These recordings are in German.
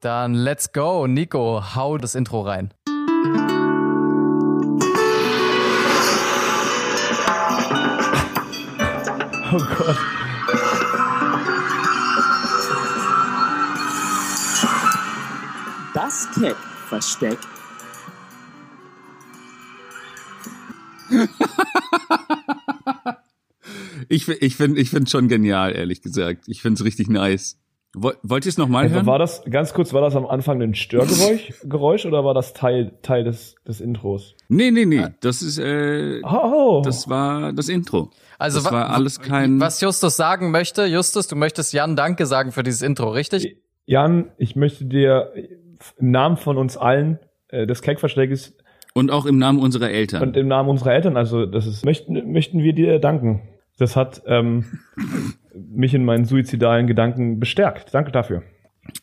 Dann let's go. Nico, hau das Intro rein. Oh Gott. Das Keck-Versteck. Ich, ich finde ich finde schon genial, ehrlich gesagt. Ich finde es richtig nice. Wollt ihr es nochmal Also hören? war das, ganz kurz, war das am Anfang ein Störgeräusch Geräusch, oder war das Teil, Teil des, des Intros? Nee, nee, nee. Das ist, äh, Oh, das war das Intro. Also das wa- war alles kein. Was Justus sagen möchte, Justus, du möchtest Jan Danke sagen für dieses Intro, richtig? Jan, ich möchte dir im Namen von uns allen äh, des Keckversteckes Und auch im Namen unserer Eltern. und im Namen unserer Eltern, also das ist, möchten, möchten wir dir danken. Das hat ähm, mich in meinen suizidalen Gedanken bestärkt. Danke dafür.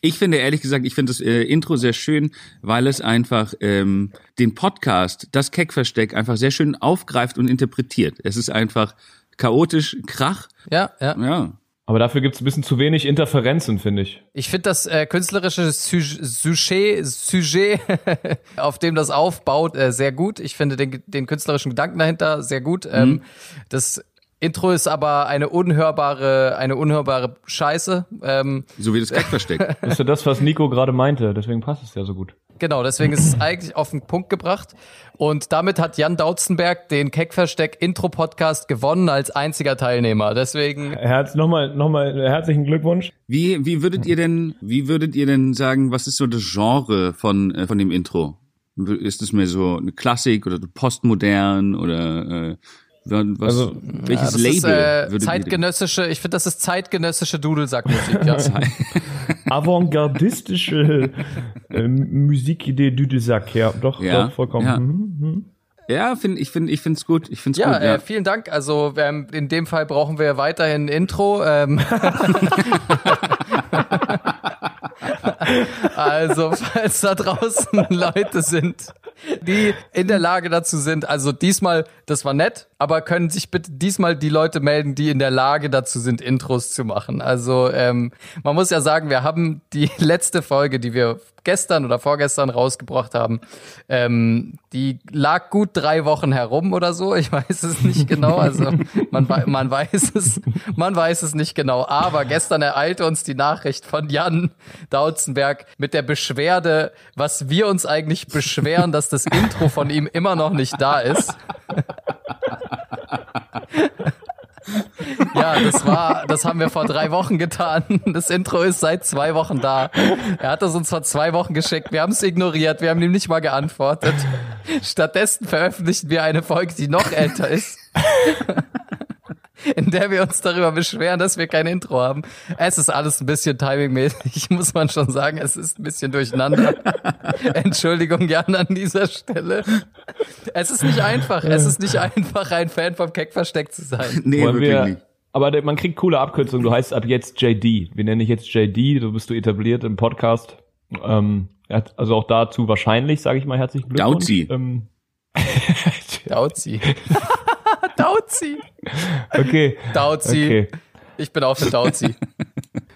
Ich finde ehrlich gesagt, ich finde das äh, Intro sehr schön, weil es einfach ähm, den Podcast, das Keckversteck, einfach sehr schön aufgreift und interpretiert. Es ist einfach chaotisch, Krach. Ja, ja. Ja. Aber dafür gibt's ein bisschen zu wenig Interferenzen, finde ich. Ich finde das äh, künstlerische Su- Sujet, Sujet auf dem das aufbaut, äh, sehr gut. Ich finde den, den künstlerischen Gedanken dahinter sehr gut. Ähm, das Intro ist aber eine unhörbare, eine unhörbare Scheiße. Ähm, So wie das Keckversteck. Das ist ja das, was Nico gerade meinte, deswegen passt es ja so gut. Genau, deswegen ist es eigentlich auf den Punkt gebracht. Und damit hat Jan Dautzenberg den Keckversteck Intro Podcast gewonnen als einziger Teilnehmer. Deswegen, Herz, nochmal, nochmal herzlichen Glückwunsch. Wie, wie würdet ihr denn, wie würdet ihr denn sagen, was ist so das Genre von, äh, von dem Intro? Ist es mehr so eine Klassik oder postmodern oder äh, was, Also, welches das Label ist äh, zeitgenössische, ich finde, das ist zeitgenössische Dudelsackmusik, ja. Avantgardistische äh, Musikidee Düdesack, ja, doch, Ja, doch vollkommen. ja. Mhm, mhm. Ja, finde ich finde ich finde es gut. Ich finde es Ja, gut. Ja. äh, vielen Dank. Also ähm, in dem Fall brauchen wir weiterhin ein Intro. Ähm. also falls da draußen Leute sind, die in der Lage dazu sind, also diesmal, das war nett, aber können sich bitte diesmal die Leute melden, die in der Lage dazu sind, Intros zu machen. Also ähm, man muss ja sagen, wir haben die letzte Folge, die wir gestern oder vorgestern rausgebracht haben, ähm, die lag gut drei Wochen herum oder so. Ich weiß es nicht genau. Also man, man weiß es, man weiß es nicht genau. Aber gestern ereilte uns die Nachricht von Jan Dautzenberg mit der Beschwerde, was wir uns eigentlich beschweren, dass das Intro von ihm immer noch nicht da ist. Ja, das war, das haben wir vor drei Wochen getan. Das Intro ist seit zwei Wochen da. Er hat es uns vor zwei Wochen geschickt. Wir haben es ignoriert. Wir haben ihm nicht mal geantwortet. Stattdessen veröffentlichten wir eine Folge, die noch älter ist. In der wir uns darüber beschweren, dass wir kein Intro haben. Es ist alles ein bisschen timingmäßig, muss man schon sagen. Es ist ein bisschen durcheinander. Entschuldigung, Jan, an dieser Stelle. Es ist nicht einfach. Es ist nicht einfach, ein Fan vom Keck versteckt zu sein. Nee, Wollen wirklich wir, nicht. aber man kriegt coole Abkürzungen. Du heißt ab jetzt JD. Wir nennen dich jetzt JD. Du bist du etabliert im Podcast. Ähm, also auch dazu wahrscheinlich, sage ich mal, herzlichen Glückwunsch. Dauzi. Ähm, Dauzi. Dauzi. okay. Dauzi. Okay. Ich bin auch für Dauzi.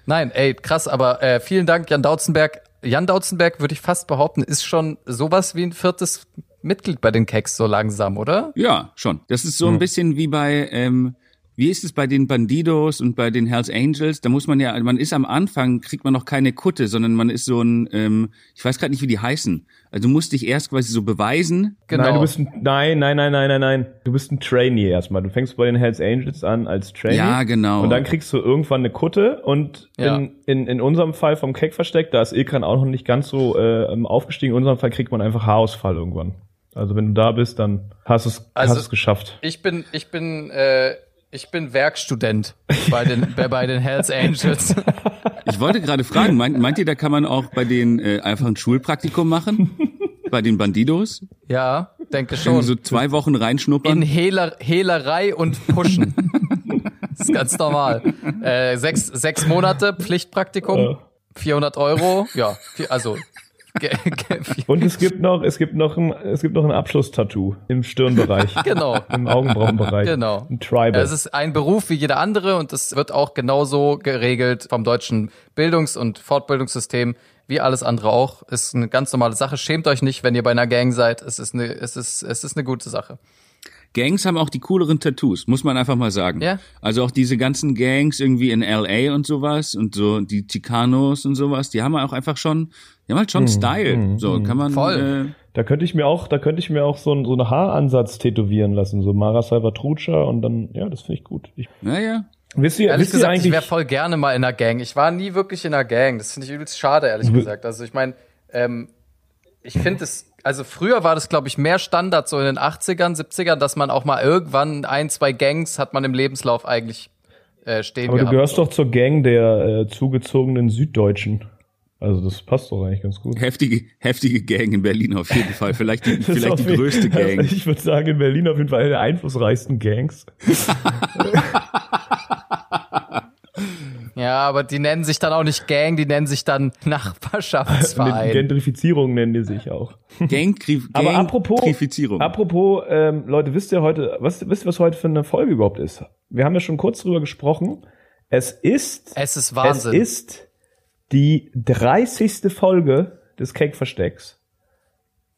Nein, ey, krass, aber äh, vielen Dank, Jan Dautzenberg. Jan Dautzenberg, würde ich fast behaupten, ist schon sowas wie ein viertes Mitglied bei den Keks so langsam, oder? Ja, schon. Das ist so ein bisschen wie bei, ähm, wie ist es bei den Bandidos und bei den Hells Angels? Da muss man ja, man ist am Anfang, kriegt man noch keine Kutte, sondern man ist so ein, ähm, ich weiß gerade nicht, wie die heißen. Also du musst dich erst quasi so beweisen. Genau. Nein, du bist ein, nein, nein, nein, nein, nein, nein. Du bist ein Trainee erstmal. Du fängst bei den Hells Angels an als Trainee. Ja, genau. Und dann kriegst du irgendwann eine Kutte und Ja. in, in, in unserem Fall vom Keck-Versteck, da ist Ilkan auch noch nicht ganz so äh, aufgestiegen. In unserem Fall kriegt man einfach Haarausfall irgendwann. Also wenn du da bist, dann hast du es Also- hast es geschafft. Ich bin, ich bin, äh, ich bin Werkstudent bei den, bei, bei den Hells Angels. Ich wollte gerade fragen, meint, meint ihr, da kann man auch bei den äh, einfach ein Schulpraktikum machen? bei den Bandidos? Ja, denke Wenn schon. die so zwei Wochen In reinschnuppern? Hehler, Hehlerei und Pushen. das ist ganz normal. Äh, sechs, sechs Monate Pflichtpraktikum, 400 Euro, ja, also Und es gibt noch, es gibt noch ein, es gibt noch ein Abschlusstattoo im Stirnbereich, genau. im Augenbrauenbereich. Genau. Ein Tribal. Es ist ein Beruf wie jeder andere und es wird auch genauso geregelt vom deutschen Bildungs- und Fortbildungssystem wie alles andere auch. Ist eine ganz normale Sache. Schämt euch nicht, wenn ihr bei einer Gang seid. Es ist eine, es ist, es ist eine gute Sache. Gangs haben auch die cooleren Tattoos, muss man einfach mal sagen. Ja. Also auch diese ganzen Gangs irgendwie in LA und sowas und so die Chicanos und sowas, die haben auch einfach schon, die haben halt schon Style. so kann man. Voll. da könnte ich mir auch, da könnte ich mir auch so, ein, so einen Haaransatz tätowieren lassen, so Mara Salvatrucha und dann, ja, das finde ich gut. Ich, Äh, naja. wisst ihr, Ehrlich wisst ihr gesagt, ich eigentlich, wäre voll gerne mal in einer Gang. Ich war nie wirklich in einer Gang. Das finde ich übelst schade, ehrlich gesagt. Also ich meine, ähm, ich finde es, also früher war das, glaube ich, mehr Standard so in den 80ern, 70ern, dass man auch mal irgendwann ein, zwei Gangs hat man im Lebenslauf eigentlich äh, stehen aber du gehabt. gehörst doch zur Gang der äh, zugezogenen Süddeutschen. Also das passt doch eigentlich ganz gut. Heftige, heftige Gang in Berlin auf jeden Fall. Vielleicht die, vielleicht die größte Gang. Also ich würde sagen, in Berlin auf jeden Fall eine der einflussreichsten Gangs. Ja, aber die nennen sich dann auch nicht Gang, die nennen sich dann Nachbarschaftsverein. Gentrifizierung nennen die sich auch. Gang, Gang Aber apropos, Gentrifizierung. apropos, ähm, Leute, wisst ihr heute, was, wisst ihr, was heute für eine Folge überhaupt ist? Wir haben ja schon kurz drüber gesprochen. Es ist, es ist Wahnsinn. es ist die 30. Folge des Cake-Verstecks.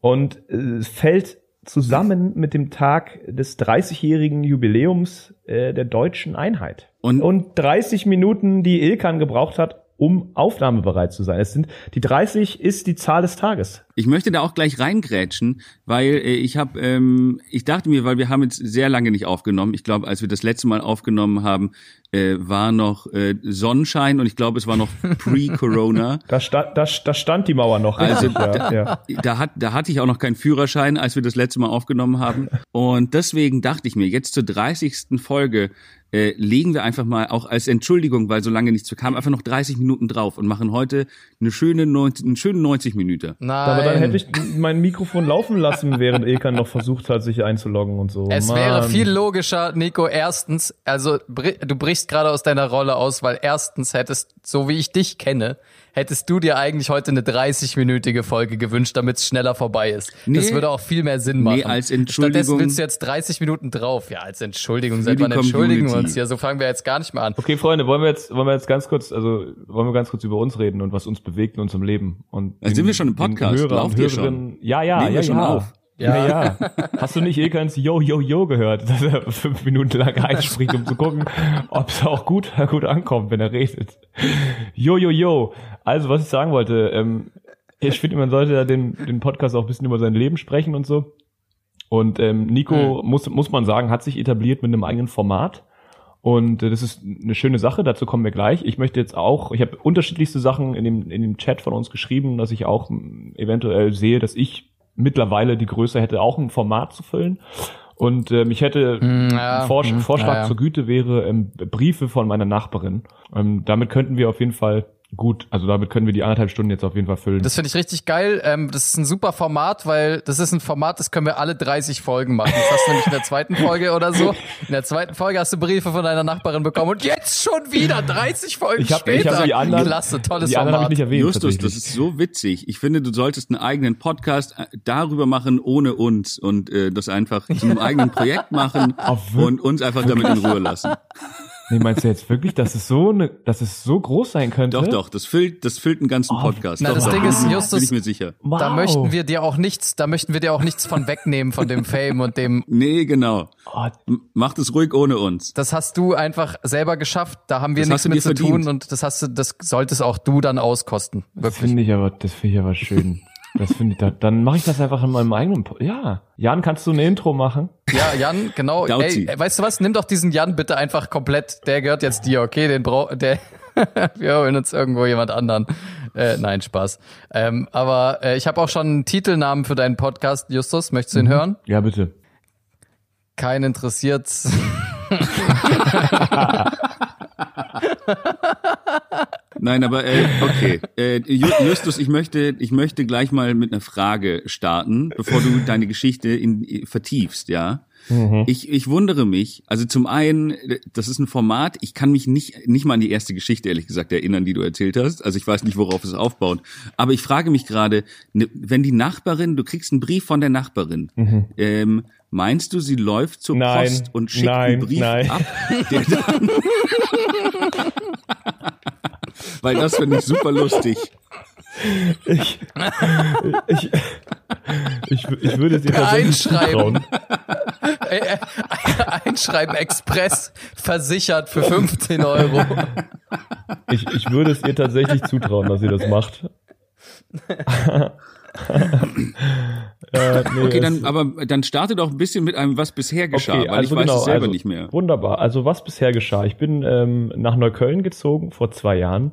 Und äh, fällt zusammen mit dem Tag des 30-jährigen Jubiläums äh, der deutschen Einheit. Und- und 30 Minuten, die Ilkan gebraucht hat, um aufnahmebereit zu sein. Es sind die 30 ist die Zahl des Tages. Ich möchte da auch gleich reingrätschen, weil äh, ich habe, ähm, ich dachte mir, weil wir haben jetzt sehr lange nicht aufgenommen. Ich glaube, als wir das letzte Mal aufgenommen haben, äh, war noch äh, Sonnenschein und ich glaube, es war noch pre-Corona. Da, sta da, da stand die Mauer noch. Also, ja, ja. da, hat, da hatte ich auch noch keinen Führerschein, als wir das letzte Mal aufgenommen haben. Und deswegen dachte ich mir, jetzt zur 30. Folge äh, legen wir einfach mal auch als Entschuldigung, weil so lange nichts kam, einfach noch 30 Minuten drauf und machen heute eine schöne 90, einen schönen 90 Minuten. Nein. Aber dann hätte ich mein Mikrofon laufen lassen, während Ilkan noch versucht hat, sich einzuloggen und so. Es Mann. wäre viel logischer, Nico, erstens, also du brichst gerade aus deiner Rolle aus, weil erstens hättest, so wie ich dich kenne, hättest du dir eigentlich heute eine 30-minütige Folge gewünscht, damit es schneller vorbei ist. Das Nee. würde auch viel mehr Sinn machen. Nee, als Stattdessen Entschuldigung- willst du jetzt 30 Minuten drauf. Ja, als Entschuldigung. Seit wann entschuldigen wir uns hier? So fangen wir jetzt gar nicht mehr an. Okay, Freunde, wollen wir jetzt, wollen wir jetzt ganz kurz, also wollen wir ganz kurz über uns reden und was uns bewegt in unserem Leben und Da sind wir schon im Podcast. Hörer Lauft ihr Hörerinnen- Ja, ja, Nehmen ja, wir schon ja. auf? Ja, ja. Hast du nicht Ilkans Yo, Yo, Yo gehört, dass er fünf Minuten lang einspricht, um zu gucken, ob es auch gut, gut ankommt, wenn er redet. Yo, Yo, Yo. Also, was ich sagen wollte, ähm, ich finde, man sollte ja den, den Podcast auch ein bisschen über sein Leben sprechen und so. Und ähm, Nico, muss, muss man sagen, hat sich etabliert mit einem eigenen Format. Und äh, das ist eine schöne Sache, dazu kommen wir gleich. Ich möchte jetzt auch, ich habe unterschiedlichste Sachen in dem, in dem Chat von uns geschrieben, dass ich auch m, eventuell sehe, dass ich mittlerweile die Größe hätte, auch ein Format zu füllen. Und ähm, ich hätte ja, ein Vorsch hm, Vorschlag ja, ja. zur Güte wäre ähm, Briefe von meiner Nachbarin. Ähm, damit könnten wir auf jeden Fall gut, also damit können wir die anderthalb Stunden jetzt auf jeden Fall füllen. Das finde ich richtig geil. Ähm, das ist ein super Format, weil das ist ein Format, das können wir alle 30 Folgen machen. Das hast du nämlich in der zweiten Folge oder so. In der zweiten Folge hast du Briefe von deiner Nachbarin bekommen und jetzt schon wieder 30 Folgen ich habe ich später. hab die anderen, Klasse, tolles die anderen habe Format. ich nicht erwähnt. Justus, das ist so witzig. Ich finde, du solltest einen eigenen Podcast äh, darüber machen, ohne uns und äh, das einfach zu einem eigenen Projekt machen und uns einfach damit in Ruhe lassen. Nee, meinst du jetzt wirklich, dass es so eine, dass es so groß sein könnte? Doch, doch, das füllt, das füllt einen ganzen Oh, Podcast. na, Doch, das da Ding ist, Justus- bin ich mir sicher. Wow. Da möchten wir dir auch nichts, da möchten wir dir auch nichts von wegnehmen von dem Fame und dem. Nee, genau. Oh, Macht es ruhig ohne uns. Das hast du einfach selber geschafft. Da haben wir Das nichts mit zu tun verdient. und das hast du, das solltest auch du dann auskosten. das Wirklich. finde ich aber, das finde ich aber schön. Das finde ich, da, dann mache ich das einfach in meinem eigenen. Po ja, Jan, kannst du ein Intro machen? Ja, Jan, genau. Ey, weißt du was? Nimm doch diesen Jan bitte einfach komplett. Der gehört jetzt dir, okay? Den brauch, der. wir holen uns irgendwo jemand anderen. Äh, nein, Spaß. Ähm, aber äh, ich habe auch schon einen Titelnamen für deinen Podcast, Justus. Möchtest du ihn hören? Ja, bitte. Kein interessiert's. Nein, aber äh, okay. Äh, Ju- Justus, ich möchte, ich möchte gleich mal mit einer Frage starten, bevor du deine Geschichte in, vertiefst, ja. Ich, ich wundere mich, also zum einen, das ist ein Format, ich kann mich nicht, nicht mal an die erste Geschichte, ehrlich gesagt, erinnern, die du erzählt hast. Also ich weiß nicht, worauf es aufbaut. Aber ich frage mich gerade, ne, wenn die Nachbarin, du kriegst einen Brief von der Nachbarin, ähm, meinst du, sie läuft zur Nein, Post und schickt nein, einen Brief nein. ab, der dann Weil das finde ich super lustig. Ich, ich, ich, ich würde es dir tatsächlich Einschreiben. zutrauen. Einschreiben Express versichert für 15 Euro. Ich, ich würde es ihr tatsächlich zutrauen, dass sie das macht. äh, nee, Okay, dann, aber dann starte doch ein bisschen mit einem, was bisher geschah, Okay, weil also ich weiß genau, es selber also, nicht mehr. Wunderbar. Also was bisher geschah? Ich bin ähm, nach Neukölln gezogen vor zwei Jahren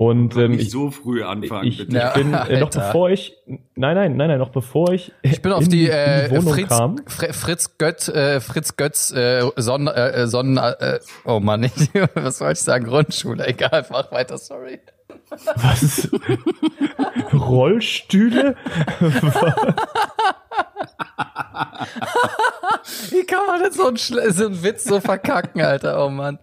und ähm, ich, so früh anfangen, ich, ich Ja, bin äh, noch bevor ich nein nein nein nein noch bevor ich Ich bin auf in die, in äh, die Wohnung Fritz, kam. Fr Fritz Götz, äh, Fritz Götz, äh, Sonnen, äh, Sonnen, äh, oh Mann, ich, was wollte ich sagen, Grundschule, egal, mach weiter, sorry. Was? Rollstühle? Wie kann man denn so einen, Schle- so einen Witz so verkacken, Alter, oh Mann.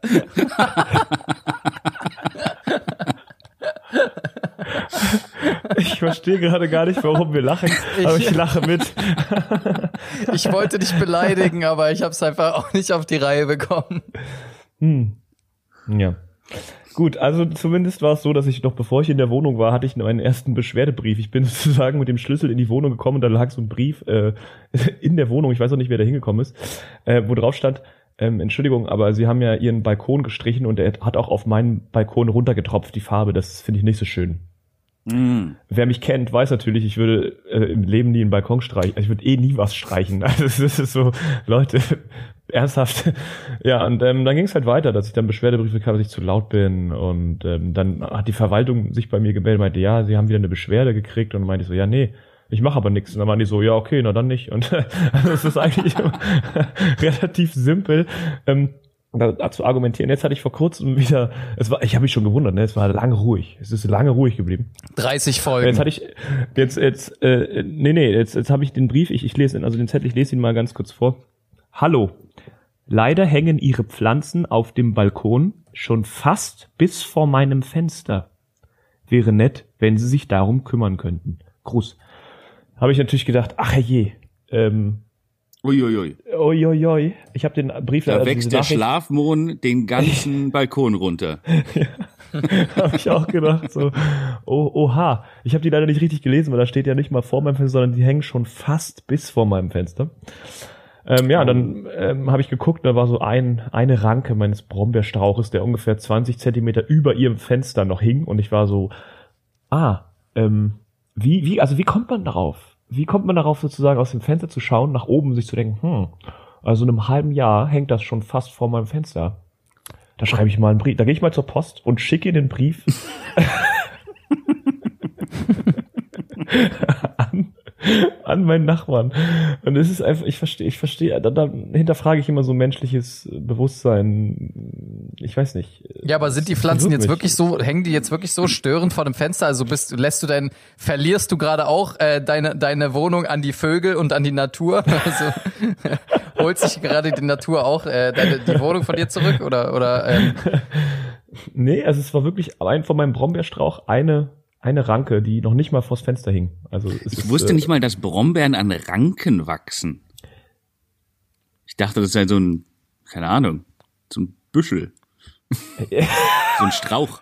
Ich verstehe gerade gar nicht, warum wir lachen, aber ich lache mit. Ich wollte dich beleidigen, aber ich habe es einfach auch nicht auf die Reihe bekommen. Ja. Gut, also zumindest war es so, dass ich noch bevor ich in der Wohnung war, hatte ich meinen ersten Beschwerdebrief. Ich bin sozusagen mit dem Schlüssel in die Wohnung gekommen und da lag so ein Brief äh, in der Wohnung. Ich weiß auch nicht, wer da hingekommen ist, äh, wo drauf stand, ähm, Entschuldigung, aber Sie haben ja Ihren Balkon gestrichen und er hat auch auf meinen Balkon runtergetropft, die Farbe. Das finde ich nicht so schön. Mm. Wer mich kennt, weiß natürlich, ich würde äh, im Leben nie einen Balkon streichen. Ich würde eh nie was streichen. Also das ist so, Leute, ernsthaft. Ja, und ähm, dann ging es halt weiter, dass ich dann Beschwerdebriefe bekam, dass ich zu laut bin. Und ähm, dann hat die Verwaltung sich bei mir gemeldet, meinte, ja, sie haben wieder eine Beschwerde gekriegt. Und meinte ich so, ja, nee, ich mache aber nichts. Und dann waren die so, ja, okay, na dann nicht. Und also es ist eigentlich relativ simpel. Ähm, da- dazu argumentieren. Jetzt hatte ich vor kurzem wieder, es war, ich habe mich schon gewundert, ne? Es war lange ruhig. Es ist lange ruhig geblieben. 30 Jetzt Folgen. hatte ich jetzt jetzt äh, nee nee jetzt jetzt habe ich den Brief ich ich lese ihn also den Zettel ich lese ihn mal ganz kurz vor. Hallo. Leider hängen Ihre Pflanzen auf dem Balkon schon fast bis vor meinem Fenster. Wäre nett, wenn Sie sich darum kümmern könnten. Gruß. Habe ich natürlich gedacht, ach je. Ähm, Uiuiui. oi. Ich habe den Brief Da also wächst der Schlafmohn den ganzen Balkon runter. habe ich auch gedacht, so, oh, oha. Ich habe die leider nicht richtig gelesen, weil da steht ja nicht mal vor meinem Fenster, sondern die hängen schon fast bis vor meinem Fenster. Ähm, ja, dann ähm, habe ich geguckt, da war so ein, eine Ranke meines Brombeerstrauches, der ungefähr 20 Zentimeter über ihrem Fenster noch hing und ich war so, ah, ähm, wie, wie, also wie kommt man darauf? Wie kommt man darauf sozusagen aus dem Fenster zu schauen, nach oben sich zu denken, hm, also in einem halben Jahr hängt das schon fast vor meinem Fenster. Da schreibe ich mal einen Brief. Da gehe ich mal zur Post und schicke den Brief an, meinen Nachbarn. Und es ist einfach, ich verstehe, ich verstehe, da, da hinterfrage ich immer so menschliches Bewusstsein. Ich weiß nicht. Ja, aber sind die Pflanzen jetzt mich. wirklich so, hängen die jetzt wirklich so störend vor dem Fenster? Also bist, lässt du dein, verlierst du gerade auch äh, deine, deine Wohnung an die Vögel und an die Natur? Also holt sich gerade die Natur auch äh, deine, die Wohnung von dir zurück? Oder, oder ähm, Nee, also es war wirklich allein von meinem Brombeerstrauch eine, eine Ranke, die noch nicht mal vors Fenster hing. Also es Ich ist, wusste äh, nicht mal, dass Brombeeren an Ranken wachsen. Ich dachte, das sei so ein, keine Ahnung, so ein Büschel. so ein Strauch.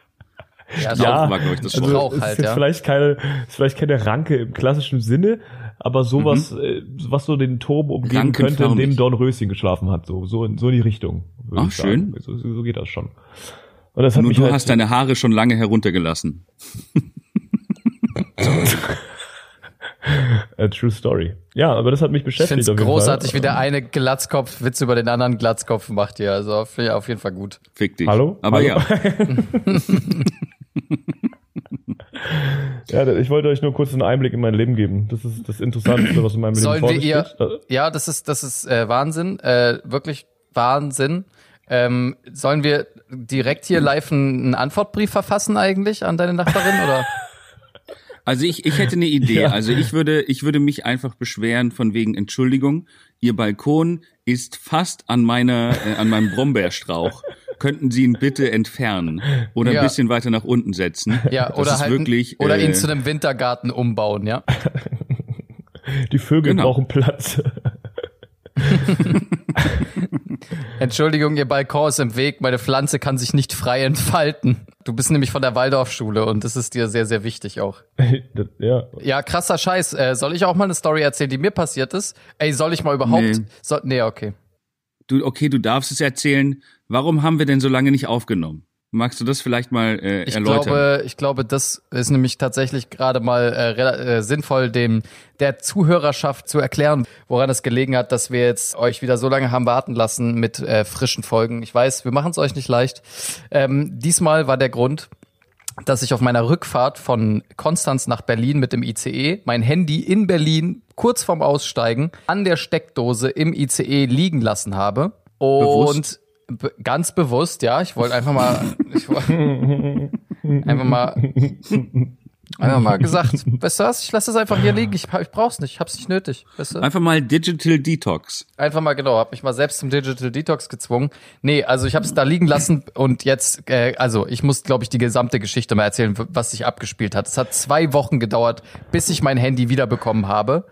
ja, Strauch Ja, war, glaube ich, das also Strauch. Halt, ist jetzt ja. vielleicht keine, ist vielleicht keine Ranke im klassischen Sinne, aber sowas, äh, was so den Turm umgeben könnte, in dem Dornröschen geschlafen hat, so, so, in, so in die Richtung. Ach, schön. So, so geht das schon. Und das hat Nur mich du halt, hast deine Haare schon lange heruntergelassen. äh, True Story. Ja, aber das hat mich Ich beschäftigt. finde es großartig, Fall. wie der eine Glatzkopf Witz über den anderen Glatzkopf macht hier. Also auf, auf jeden Fall gut. Fick dich. Hallo? Aber Hallo? ja. Ja, ich wollte euch nur kurz einen Einblick in mein Leben geben. Das ist das Interessanteste, was in meinem Sollen Leben wir ihr, vorgeht. ja, das ist, das ist äh, Wahnsinn, äh, wirklich Wahnsinn. Ähm, sollen wir direkt hier live einen Antwortbrief verfassen eigentlich an deine Nachbarin oder? Also ich, ich hätte eine Idee. Ja. Also ich würde, ich würde mich einfach beschweren von wegen Entschuldigung. Ihr Balkon ist fast an meiner, äh, an meinem Brombeerstrauch. Könnten Sie ihn bitte entfernen oder Ja. ein bisschen weiter nach unten setzen? Ja, das oder ist halt wirklich, oder äh, ihn zu einem Wintergarten umbauen, ja? Die Vögel Genau. brauchen Platz. Entschuldigung, Ihr Balkon ist im Weg, meine Pflanze kann sich nicht frei entfalten. Du bist nämlich von der Waldorfschule und das ist dir sehr, sehr wichtig auch. Ja. Ja, krasser Scheiß. Äh, soll ich auch mal eine Story erzählen, die mir passiert ist? Ey, soll ich mal überhaupt? Nee. So, nee, okay. Du, okay, du darfst es erzählen. Warum haben wir denn so lange nicht aufgenommen? Magst du das vielleicht mal äh, Ich erläutern? glaube, ich glaube, das ist nämlich tatsächlich gerade mal äh, äh, sinnvoll, dem der Zuhörerschaft zu erklären, woran es gelegen hat, dass wir jetzt euch wieder so lange haben warten lassen mit äh, frischen Folgen. Ich weiß, wir machen es euch nicht leicht. Ähm, diesmal war der Grund, dass ich auf meiner Rückfahrt von Konstanz nach Berlin mit dem ICE mein Handy in Berlin kurz vorm Aussteigen an der Steckdose im ICE liegen lassen habe. Und be ganz bewusst, ja, ich wollte einfach mal, ich wollte einfach mal, einfach mal gesagt, weißt du was, ich lasse es einfach hier liegen, ich, ich brauch's nicht, ich hab's nicht nötig, weißt du? Einfach mal Digital Detox. Einfach mal genau, hab mich mal selbst zum Digital Detox gezwungen. Nee, also ich habe es da liegen lassen und jetzt, äh, also ich muss, glaube ich, die gesamte Geschichte mal erzählen, was sich abgespielt hat. Es hat zwei Wochen gedauert, bis ich mein Handy wiederbekommen habe.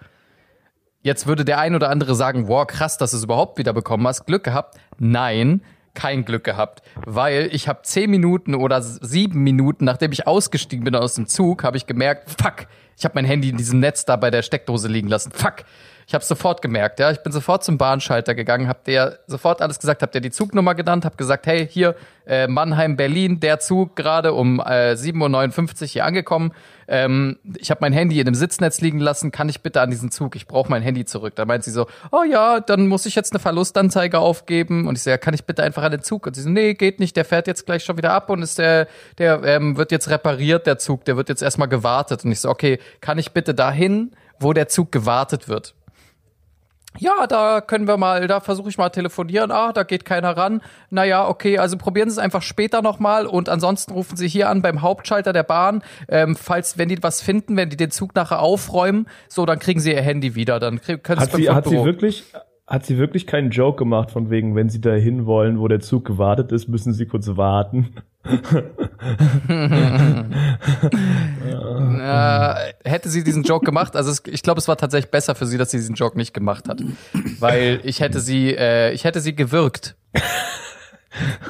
Jetzt würde der ein oder andere sagen, wow, krass, dass du es überhaupt wiederbekommen hast. Glück gehabt? Nein, kein Glück gehabt, weil ich habe zehn Minuten oder sieben Minuten, nachdem ich ausgestiegen bin aus dem Zug, habe ich gemerkt, fuck, ich habe mein Handy in diesem Netz da bei der Steckdose liegen lassen. Fuck. Ich habe sofort gemerkt, ja, ich bin sofort zum Bahnschalter gegangen, hab der sofort alles gesagt, hab der die Zugnummer genannt, hab gesagt, hey, hier äh, Mannheim Berlin, der Zug gerade um äh, 7:59 Uhr hier angekommen. Ähm, ich habe mein Handy in dem Sitznetz liegen lassen, kann ich bitte an diesen Zug? Ich brauche mein Handy zurück. Da meint sie so, oh ja, dann muss ich jetzt eine Verlustanzeige aufgeben und ich so, ja, kann ich bitte einfach an den Zug? Und sie so, nee, geht nicht, der fährt jetzt gleich schon wieder ab und ist der der ähm, wird jetzt repariert der Zug, der wird jetzt erstmal gewartet und ich so, okay, kann ich bitte dahin, wo der Zug gewartet wird? Ja, da können wir mal, da versuche ich mal telefonieren. Ah, da geht keiner ran. Naja, okay, also probieren Sie es einfach später nochmal und ansonsten rufen Sie hier an beim Hauptschalter der Bahn. Ähm, falls, wenn die was finden, wenn die den Zug nachher aufräumen, so, dann kriegen Sie Ihr Handy wieder. Dann krieg- können Sie Hat sie, hat sie wirklich, hat sie wirklich keinen Joke gemacht von wegen, wenn sie dahin wollen, wo der Zug gewartet ist, müssen sie kurz warten. äh, hätte sie diesen Joke gemacht, also es, ich glaube, es war tatsächlich besser für sie, dass sie diesen Joke nicht gemacht hat, weil ich hätte sie, äh, ich hätte sie gewürgt.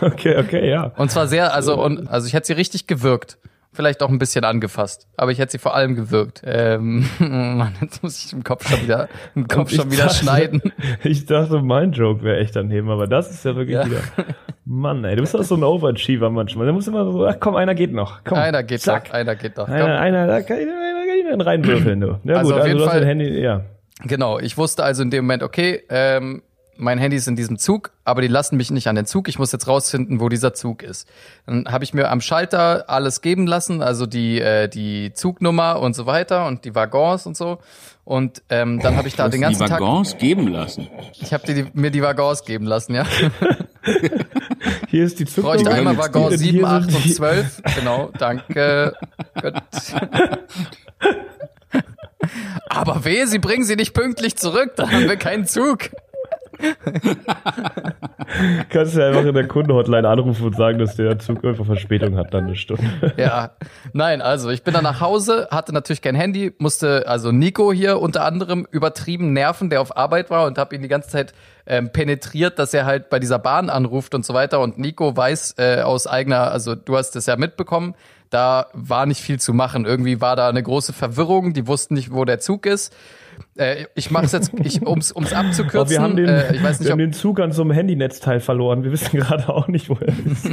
Okay, okay, ja. und zwar sehr, also und also ich hätte sie richtig gewürgt, vielleicht auch ein bisschen angefasst, aber ich hätte sie vor allem gewürgt. Ähm, Mann, jetzt muss ich im Kopf schon wieder, im Kopf schon wieder dachte- schneiden. Ich dachte, mein Joke wäre echt daneben, aber das ist ja wirklich Ja. wieder. Mann, ey, du bist doch so ein Overachiever manchmal. Da musst du immer so, ach komm, einer geht noch. Komm, Einer geht zack. doch, einer geht doch. Komm. Einer, einer, da kann ich, einer kann ich dann reinwürfeln, du. Ja Also gut, auf also jeden Fall- dein Handy, ja. Genau, ich wusste also in dem Moment, okay, ähm, mein Handy ist in diesem Zug, aber die lassen mich nicht an den Zug. Ich muss jetzt rausfinden, wo dieser Zug ist. Dann habe ich mir am Schalter alles geben lassen, also die äh, die Zugnummer und so weiter und die Waggons und so. Und ähm, dann habe ich da den die ganzen Tag, Waggons geben lassen. ich habe die, mir die Waggons geben lassen, ja. Hier ist die Bräuchte Zukunft. einmal Waggon Hier 7, sind 8 und die- 12. Genau, danke. Gut. Aber wehe, Sie bringen sie nicht pünktlich zurück, dann haben wir keinen Zug. Kannst du einfach in der Kundenhotline anrufen und sagen, dass der Zug einfach Verspätung hat, dann eine Stunde. Ja, nein, also ich bin dann nach Hause, hatte natürlich kein Handy, musste also Nico hier unter anderem übertrieben nerven, der auf Arbeit war und habe ihn die ganze Zeit ähm, penetriert, dass er halt bei dieser Bahn anruft und so weiter. Und Nico weiß äh, aus eigener, also du hast es ja mitbekommen, da war nicht viel zu machen. Irgendwie war da eine große Verwirrung, die wussten nicht, wo der Zug ist. Äh, ich mache es jetzt, ich, ums ums abzukürzen. Aber wir haben den, äh, ich weiß nicht, wir haben den Zug an so einem Handynetzteil verloren. Wir wissen gerade auch nicht, wo er ist.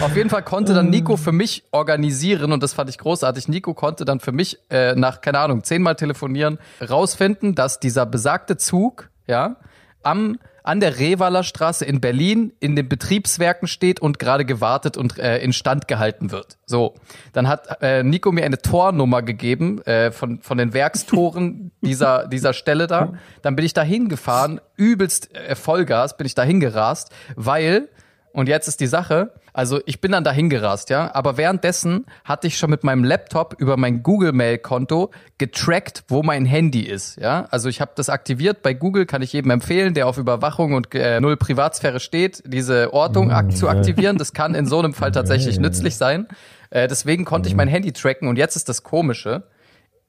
Auf jeden Fall konnte dann Nico für mich organisieren und das fand ich großartig. Nico konnte dann für mich äh, nach, keine Ahnung, zehnmal telefonieren, rausfinden, dass dieser besagte Zug, ja, am an der Revaler Straße in Berlin in den Betriebswerken steht und gerade gewartet und äh, instand gehalten wird. So, dann hat äh, Nico mir eine Tornummer gegeben äh, von von den Werkstoren dieser dieser Stelle da. Dann bin ich da hingefahren, übelst äh, Vollgas bin ich da hingerast, weil und jetzt ist die Sache, also ich bin dann dahin gerast, ja, aber währenddessen hatte ich schon mit meinem Laptop über mein Google Mail Konto getrackt, wo mein Handy ist, ja? Also ich habe das aktiviert bei Google, kann ich jedem empfehlen, der auf Überwachung und äh, null Privatsphäre steht, diese Ortung ak zu aktivieren, das kann in so einem Fall tatsächlich nützlich sein. Äh, deswegen konnte ich mein Handy tracken und jetzt ist das komische,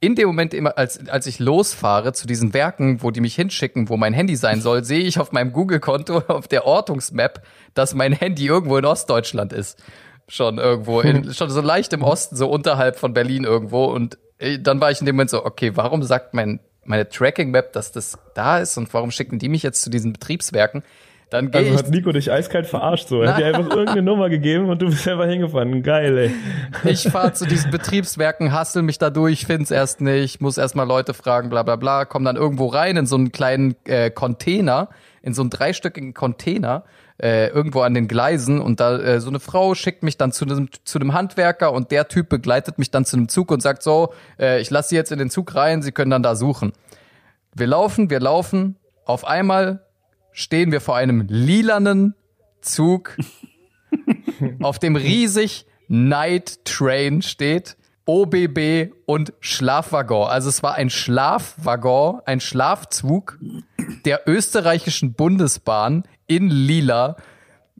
in dem Moment immer, als, als ich losfahre zu diesen Werken, wo die mich hinschicken, wo mein Handy sein soll, sehe ich auf meinem Google-Konto auf der Ortungsmap, dass mein Handy irgendwo in Ostdeutschland ist. Schon irgendwo, in, schon so leicht im Osten, so unterhalb von Berlin irgendwo. Und äh, dann war ich in dem Moment so, okay, warum sagt mein, meine Tracking-Map, dass das da ist und warum schicken die mich jetzt zu diesen Betriebswerken? Dann Also hat Nico dich eiskalt verarscht so. Er hat dir einfach irgendeine Nummer gegeben und du bist einfach hingefahren. Geil, ey. Ich fahre zu diesen Betriebswerken, hassel mich da durch, find's erst nicht, muss erstmal Leute fragen, bla bla bla, komm dann irgendwo rein in so einen kleinen äh, Container, in so einen dreistöckigen Container, äh, irgendwo an den Gleisen und da äh, so eine Frau schickt mich dann zu einem zu einem Handwerker und der Typ begleitet mich dann zu einem Zug und sagt so, äh, ich lasse Sie jetzt in den Zug rein, Sie können dann da suchen. Wir laufen, wir laufen, auf einmal stehen wir vor einem lilanen Zug, auf dem riesig Night Train steht, OBB und Schlafwaggon. Also es war ein Schlafwaggon, ein Schlafzug der österreichischen Bundesbahn in lila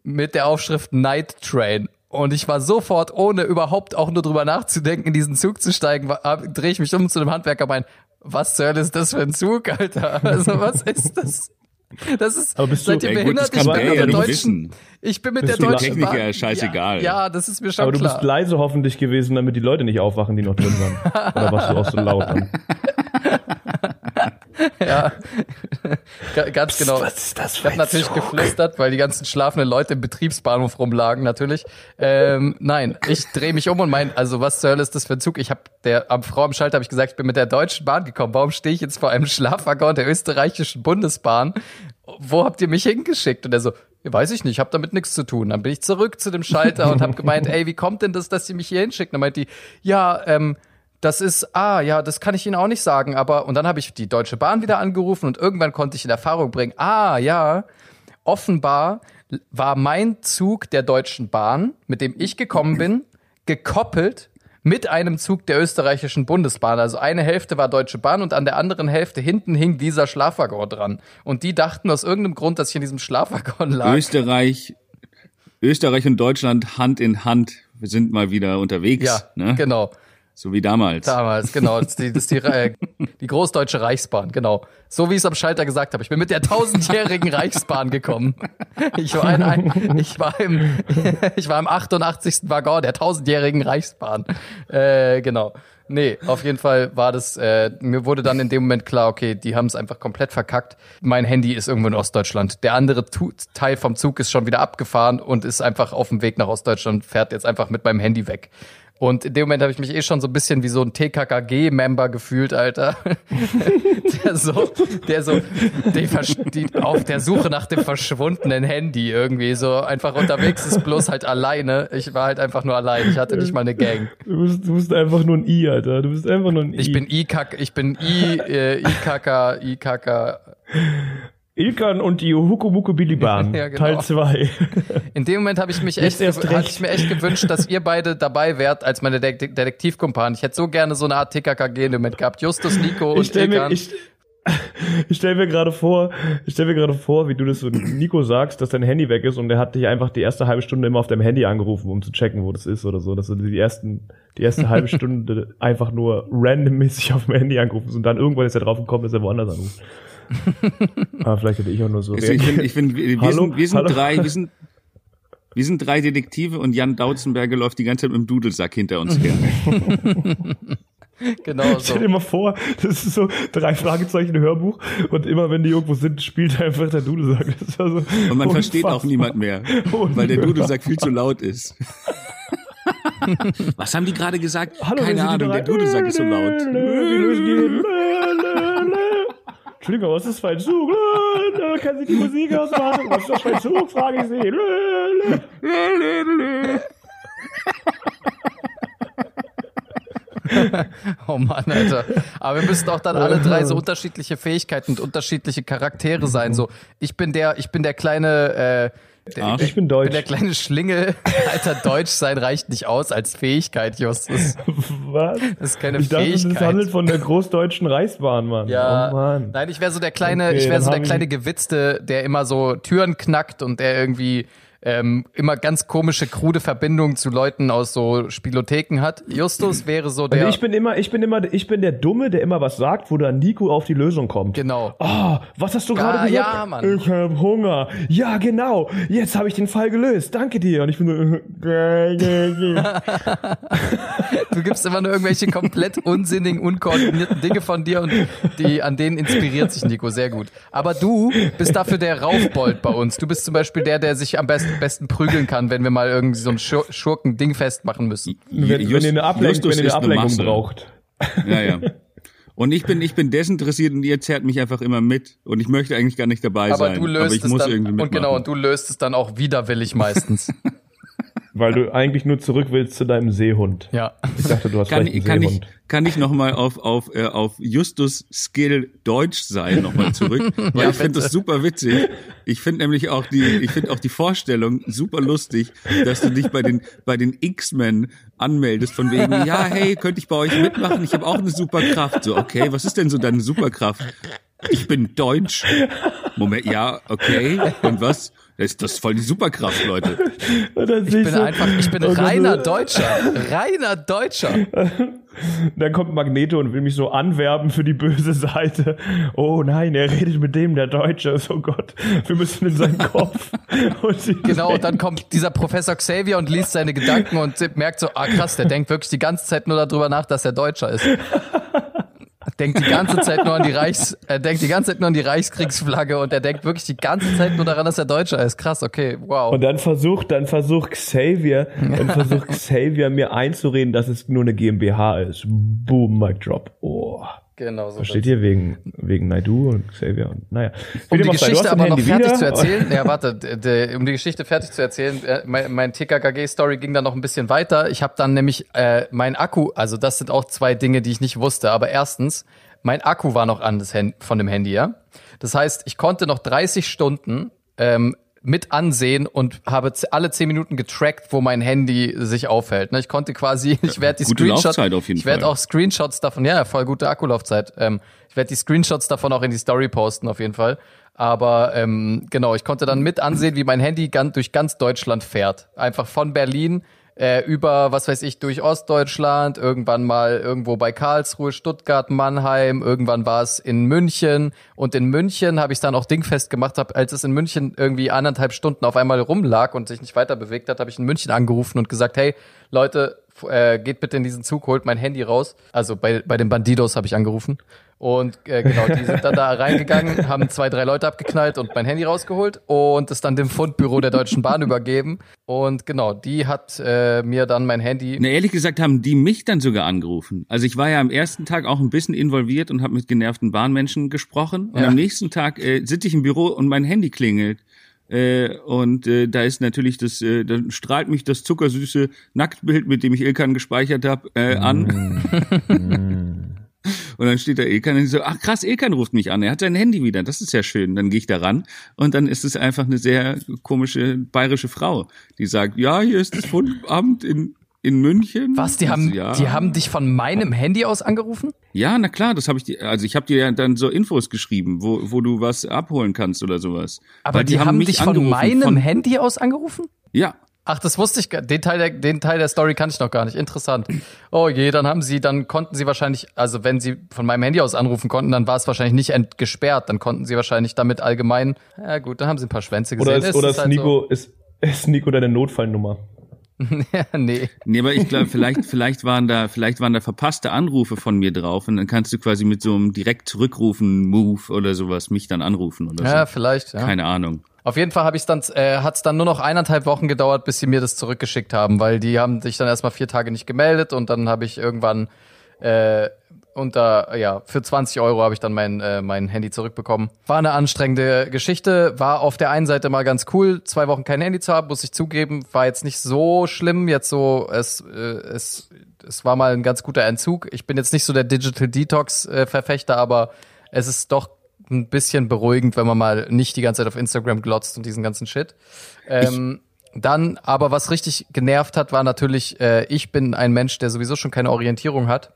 mit der Aufschrift Night Train. Und ich war sofort, ohne überhaupt auch nur drüber nachzudenken, in diesen Zug zu steigen, drehe ich mich um zu dem Handwerker mein, was zur Hölle ist das für ein Zug, Alter? Also was ist das? Das ist, Aber bist du- seid ihr Ja, gut, das behindert? kann ich bin ja deutschen, wissen. ich bin mit Bist der du deutschen Techniker, Bahn- scheißegal. Ja, ja, das ist mir schon Aber du klar. bist leise hoffentlich gewesen, damit die Leute nicht aufwachen, die noch drin waren. Oder warst du auch so laut dann? Ja, Ga- ganz genau. was ist das ich für habe ein natürlich Zug? geflüstert, weil die ganzen schlafenden Leute im Betriebsbahnhof rumlagen, natürlich. Ähm, nein, ich drehe mich um und mein, also was zur Hölle ist das für ein Zug? Ich habe der am Frau am Schalter habe ich gesagt, ich bin mit der Deutschen Bahn gekommen. Warum stehe ich jetzt vor einem Schlafwaggon der österreichischen Bundesbahn? Wo habt ihr mich hingeschickt? Und er so, weiß ich nicht, ich habe damit nichts zu tun. Dann bin ich zurück zu dem Schalter und habe gemeint, ey, wie kommt denn das, dass sie mich hier hinschicken? Dann meint die, ja, ähm, das ist, ah, ja, das kann ich Ihnen auch nicht sagen, aber, und dann habe ich die Deutsche Bahn wieder angerufen und irgendwann konnte ich in Erfahrung bringen, ah, ja, offenbar war mein Zug der Deutschen Bahn, mit dem ich gekommen bin, gekoppelt mit einem Zug der österreichischen Bundesbahn. Also eine Hälfte war Deutsche Bahn und an der anderen Hälfte hinten hing dieser Schlafwaggon dran. Und die dachten aus irgendeinem Grund, dass ich in diesem Schlafwaggon lag. Österreich, Österreich und Deutschland Hand in Hand. Wir sind mal wieder unterwegs. ja, ne? genau. So wie damals. Damals, genau. Das ist die, das ist die, äh, die Großdeutsche Reichsbahn, genau. So wie ich es am Schalter gesagt habe. Ich bin mit der tausendjährigen Reichsbahn gekommen. Ich war, in ein, ich, war im, ich war im 88. Waggon der tausendjährigen Reichsbahn. Äh, genau. Nee, auf jeden Fall war das, äh, mir wurde dann in dem Moment klar, okay, die haben es einfach komplett verkackt. Mein Handy ist irgendwo in Ostdeutschland. Der andere tu Teil vom Zug ist schon wieder abgefahren und ist einfach auf dem Weg nach Ostdeutschland, fährt jetzt einfach mit meinem Handy weg. Und in dem Moment habe ich mich eh schon so ein bisschen wie so ein TKKG-Member gefühlt, Alter. der so, der so die, die, auf der Suche nach dem verschwundenen Handy irgendwie so einfach unterwegs ist, bloß halt alleine. Ich war halt einfach nur allein. Ich hatte nicht mal eine Gang. Du bist, du bist einfach nur ein I, Alter. Du bist einfach nur ein I. Ich bin I-Kack, ich bin I, äh, IKK, IKK. Ilkan und die Hukumuku Bilibahn, Ja, genau. Teil 2. In dem Moment habe ich mich echt, recht. ich mir echt gewünscht, dass ihr beide dabei wärt als meine De Detektivkumpan. Ich hätte so gerne so eine Art TKKG-Limit gehabt. Justus, Nico Ich und mir, Ilkan. ich, ich stell mir gerade vor, ich stell mir gerade vor, wie du das so Nico sagst, dass dein Handy weg ist und der hat dich einfach die erste halbe Stunde immer auf deinem Handy angerufen, um zu checken, wo das ist oder so, dass du die ersten, die erste halbe Stunde einfach nur randommäßig auf dem Handy angerufen und dann irgendwann ist er drauf gekommen, dass er woanders anruft. Aber vielleicht hätte ich auch nur so Also ich finde, ich find, wir, Hallo? sind, wir sind Hallo? drei, wir sind, wir sind drei Detektive und Jan Dautzenberger läuft die ganze Zeit mit dem Dudelsack hinter uns her. genau so. Stell dir mal vor, das ist so drei Fragezeichen Hörbuch und immer wenn die irgendwo sind, spielt einfach der Dudelsack. Das ist ja so Und man versteht auch unfassbar. niemand mehr, weil der Dudelsack viel zu laut ist. Was haben die gerade gesagt? Hallo, Keine Ahnung, der Dudelsack ist so laut. Entschuldigung, was ist für ein Zug? Lö, kann sie die Musik ausmachen? Was ist das für ein Zug, frage ich sie. Oh Mann, Alter. Aber wir müssen auch dann alle drei so unterschiedliche Fähigkeiten und unterschiedliche Charaktere sein. So, ich bin der, ich bin der kleine, äh, der. Ich bin deutsch. bin der kleine Schlingel. Alter, Deutsch sein reicht nicht aus als Fähigkeit, Justus. Was? Das ist keine ich dachte, es Fähigkeit. handelt von der großdeutschen Reichsbahn, Mann. Ja, Oh Mann. nein, ich wäre so der kleine, Okay, ich wäre so der kleine Gewitzte, der immer so Türen knackt und der irgendwie ähm, immer ganz komische, krude Verbindungen zu Leuten aus so Spielotheken hat. Justus wäre so Und der. ich bin immer, ich bin immer, ich bin der Dumme, der immer was sagt, wo dann Nico auf die Lösung kommt. genau. Oh, was hast du Ja, gerade gesagt? ja, Mann. Ich hab Hunger. Ja, genau. Jetzt habe ich den Fall gelöst. Danke dir. Und ich bin so. Du gibst immer nur irgendwelche komplett unsinnigen, unkoordinierten Dinge von dir und die, an denen inspiriert sich Nico sehr gut. Aber du bist dafür der Raufbold bei uns. Du bist zum Beispiel der, der sich am besten, besten prügeln kann, wenn wir mal irgendwie so ein Schur Schurken-Ding festmachen müssen. wenn, wenn ihr eine, Ablenk Justus wenn ihr eine eine Ablenkung Masse. braucht. Ja, ja. Und ich bin, ich bin desinteressiert und ihr zerrt mich einfach immer mit. Und ich möchte eigentlich gar nicht dabei Aber sein. du löst aber ich es muss dann, irgendwie und mitmachen. genau, und du löst es dann auch widerwillig meistens. Weil du eigentlich nur zurück willst zu deinem Seehund. ja. Ich dachte, du hast kann, vielleicht einen kann ich, Seehund. Kann ich nochmal auf, auf, äh, auf Justus Skill Deutsch sein nochmal zurück? Weil Ja, ich finde das super witzig. Ich finde nämlich auch die, ich finde auch die Vorstellung super lustig, dass du dich bei den, bei den X-Men anmeldest von wegen, ja, hey, könnte ich bei euch mitmachen? Ich habe auch eine Superkraft. So, okay, was ist denn so deine Superkraft? Ich bin Deutsch. Moment, ja, okay. Und was? Das ist, das ist voll die Superkraft, Leute. Und dann Ich bin so- einfach, ich bin dann reiner so- Deutscher. Reiner Deutscher. Dann kommt Magneto und will mich so anwerben für die böse Seite. Oh nein, er redet mit dem, der Deutsche ist. Oh Gott, wir müssen in seinen Kopf. Und Genau, und dann kommt dieser Professor Xavier und liest seine Gedanken und merkt so, ah krass, der denkt wirklich die ganze Zeit nur darüber nach, dass er Deutscher ist. Denkt die ganze Zeit nur an die Reichs, er denkt die ganze Zeit nur an die Reichskriegsflagge und er denkt wirklich die ganze Zeit nur daran, dass er Deutscher ist. Krass, okay, wow. Und dann versucht, dann versucht Xavier, dann versucht Xavier mir einzureden, dass es nur eine GmbH ist. Boom, Mic Drop. Oh. Genau so. Versteht ihr wegen, wegen Naidu und Xavier und, naja. Um die Geschichte aber noch fertig wieder. zu erzählen, ja warte, d- d- um die Geschichte fertig zu erzählen, äh, mein, mein TKKG-Story ging dann noch ein bisschen weiter. Ich habe dann nämlich äh, mein Akku, also das sind auch zwei Dinge, die ich nicht wusste, aber erstens, mein Akku war noch an das Hand, von dem Handy, ja. Das heißt, ich konnte noch 30 Stunden ähm, mit ansehen und habe alle 10 Minuten getrackt, wo mein Handy sich aufhält. Ne, Ich konnte quasi, ich werde die Screenshots, ich werde auch Screenshots davon, ja, voll gute Akkulaufzeit. Ähm, ich werde die Screenshots davon auch in die Story posten, auf jeden Fall. Aber ähm, genau, ich konnte dann mit ansehen, wie mein Handy ganz, durch ganz Deutschland fährt. Einfach von Berlin äh, über, was weiß ich, durch Ostdeutschland, irgendwann mal irgendwo bei Karlsruhe, Stuttgart, Mannheim, irgendwann war es in München. Und in München habe ich dann auch dingfest gemacht, hab, als es in München irgendwie anderthalb Stunden auf einmal rumlag und sich nicht weiter bewegt hat, habe ich in München angerufen und gesagt, hey, Leute, äh, geht bitte in diesen Zug, holt mein Handy raus. Also bei, bei den Bandidos habe ich angerufen. Und äh, genau, die sind dann da reingegangen, haben zwei, drei Leute abgeknallt und mein Handy rausgeholt und es dann dem Fundbüro der Deutschen Bahn übergeben. Und genau, die hat äh, mir dann mein Handy. Na, ehrlich gesagt haben die mich dann sogar angerufen. Also ich war ja am ersten Tag auch ein bisschen involviert und habe mit genervten Bahnmenschen gesprochen. Und Ja. am nächsten Tag äh, sitze ich im Büro und mein Handy klingelt. Äh, und äh, da ist natürlich das, äh, dann strahlt mich das zuckersüße Nacktbild, mit dem ich Ilkan gespeichert habe, äh, an. Und dann steht da Ilkan und ich so, ach krass, Ilkan ruft mich an, er hat sein Handy wieder, das ist ja schön. Dann gehe ich da ran und dann ist es einfach eine sehr komische bayerische Frau, die sagt, ja, hier ist das Fundamt in, in München. Was? Die Ich haben, so, ja. die haben dich von meinem Handy aus angerufen? Ja, na klar, das habe ich dir, also ich habe dir ja dann so Infos geschrieben, wo, wo du was abholen kannst oder sowas. Aber Weil die, haben, mich dich von meinem von- Handy aus angerufen? Ja, Ach, das wusste ich, gar- den Teil der, den Teil der Story kann ich noch gar nicht. Interessant. Oh je, dann haben sie, dann konnten sie wahrscheinlich, also wenn sie von meinem Handy aus anrufen konnten, dann war es wahrscheinlich nicht entgesperrt, dann konnten sie wahrscheinlich damit allgemein, ja gut, dann haben sie ein paar Schwänze gesehen. Oder ist, oder ist halt Nico, ist, ist Nico deine Notfallnummer? Ja, nee. nee, aber ich glaube, vielleicht, vielleicht waren da, vielleicht waren da verpasste Anrufe von mir drauf und dann kannst du quasi mit so einem direkt zurückrufen Move oder sowas mich dann anrufen oder Ja, so. vielleicht, ja. Keine Ahnung. Auf jeden Fall habe ich dann, äh, hat es dann nur noch eineinhalb Wochen gedauert, bis sie mir das zurückgeschickt haben, weil die haben sich dann erstmal vier Tage nicht gemeldet und dann habe ich irgendwann äh, unter, ja, für 20 Euro habe ich dann mein, äh, mein Handy zurückbekommen. War eine anstrengende Geschichte, war auf der einen Seite mal ganz cool, zwei Wochen kein Handy zu haben, muss ich zugeben, war jetzt nicht so schlimm, jetzt so, es, äh, es, es war mal ein ganz guter Entzug. Ich bin jetzt nicht so der Digital Detox-Verfechter, aber es ist doch ein bisschen beruhigend, wenn man mal nicht die ganze Zeit auf Instagram glotzt und diesen ganzen Shit. Ähm, dann, aber was richtig genervt hat, war natürlich, äh, ich bin ein Mensch, der sowieso schon keine Orientierung hat.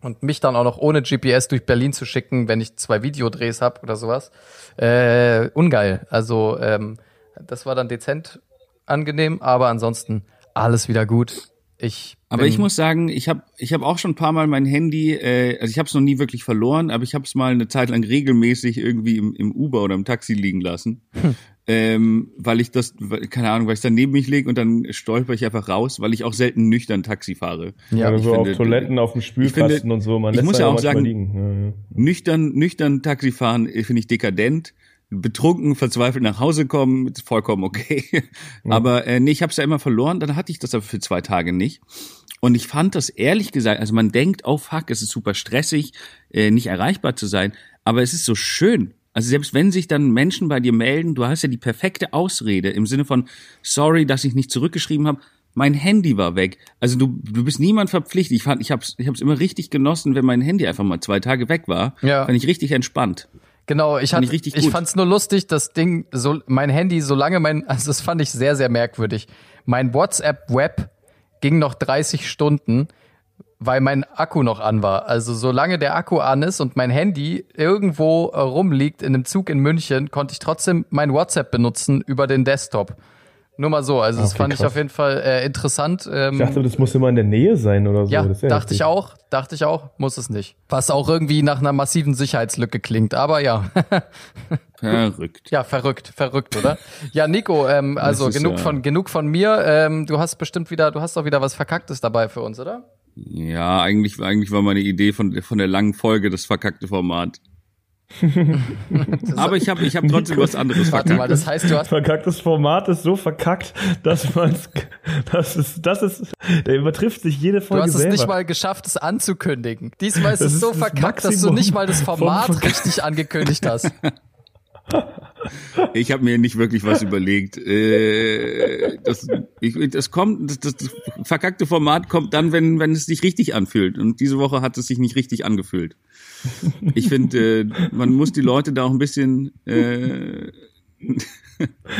Und mich dann auch noch ohne GPS durch Berlin zu schicken, wenn ich zwei Videodrehs hab oder sowas, äh, ungeil. Also ähm, das war dann dezent angenehm, aber ansonsten alles wieder gut. Ich Aber ich muss sagen, ich habe ich hab auch schon ein paar Mal mein Handy, äh, also ich habe es noch nie wirklich verloren, aber ich habe es mal eine Zeit lang regelmäßig irgendwie im, im Uber oder im Taxi liegen lassen. Hm. Ähm, weil ich das, keine Ahnung, weil ich dann neben mich lege und dann stolper ich einfach raus, weil ich auch selten nüchtern Taxi fahre. Ja, Ja, ich so finde- auf Toiletten, auf dem Spülkasten finde- und so. Man ich muss ja auch sagen, liegen. Nüchtern, nüchtern Taxi fahren äh, finde ich dekadent. Betrunken, verzweifelt nach Hause kommen, ist vollkommen okay. Aber äh, nee, ich habe es ja immer verloren, dann hatte ich das aber für zwei Tage nicht. Und ich fand das ehrlich gesagt, also man denkt, oh fuck, es ist super stressig, äh, nicht erreichbar zu sein, aber es ist so schön. Also selbst wenn sich dann Menschen bei dir melden, du hast ja die perfekte Ausrede im Sinne von, sorry, dass ich nicht zurückgeschrieben habe, mein Handy war weg. Also du, du bist niemand verpflichtet. Ich fand, ich hab's, ich hab's immer richtig genossen, wenn mein Handy einfach mal zwei Tage weg war. Ja. Fand ich richtig entspannt. Genau, ich, Fand hatte, ich richtig ich fand's nur lustig, das Ding, so, mein Handy, solange mein, also das fand ich sehr, sehr merkwürdig. Mein WhatsApp-Web ging noch 30 Stunden, weil mein Akku noch an war. Also solange der Akku an ist und mein Handy irgendwo äh, rumliegt in einem Zug in München, konnte ich trotzdem mein WhatsApp benutzen über den Desktop. Nur mal so, also das Okay, fand ich krass. auf jeden Fall äh, interessant. Ähm, Ich dachte, das muss immer in der Nähe sein oder so. ja, Das ja dachte ich auch, dachte ich auch, muss es nicht. Was auch irgendwie nach einer massiven Sicherheitslücke klingt, aber ja. Verrückt. Ja, verrückt, verrückt, oder? Ja, Nico, ähm, also genug ja- von genug von mir. Ähm, du hast bestimmt wieder, du hast doch wieder was Verkacktes dabei für uns, oder? Ja, eigentlich, eigentlich war meine Idee von, von der langen Folge das verkackte Format. Aber ich habe ich hab trotzdem was anderes Warte mal, verkackt. das heißt, du hast Verkacktes Format ist so verkackt, dass man es, das ist, das ist, der übertrifft sich jede Du Folge hast es selber. nicht mal geschafft, es anzukündigen. Diesmal ist Das es ist so das verkackt, dass du nicht mal das Format richtig angekündigt hast. Ich habe mir nicht wirklich was überlegt. Äh, das, ich, das kommt, das, das, verkackte Format kommt dann, wenn, wenn es sich richtig anfühlt. Und diese Woche hat es sich nicht richtig angefühlt. Ich finde, äh, man muss die Leute da auch ein bisschen, äh,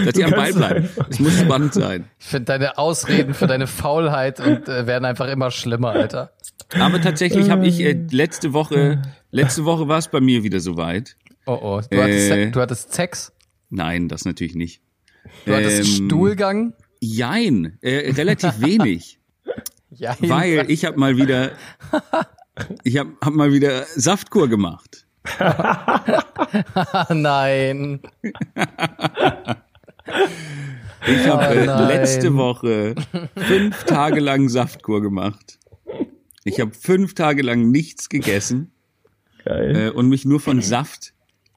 dass die am Ball bleiben. Es muss spannend sein. Ich finde deine Ausreden für deine Faulheit und äh, werden einfach immer schlimmer, Alter. Aber tatsächlich habe ich äh, letzte Woche, letzte Woche war es bei mir wieder soweit. Oh oh, du hattest, Äh. du hattest Sex, Nein, das natürlich nicht. du hattest Ähm, Stuhlgang. Jein, äh, relativ wenig. Ja, Weil ich habe mal wieder, ich habe hab mal wieder Saftkur gemacht. nein. Ich habe Oh äh, letzte Woche fünf Tage lang Saftkur gemacht. Ich habe fünf Tage lang nichts gegessen Geil. äh, und mich nur von Saft,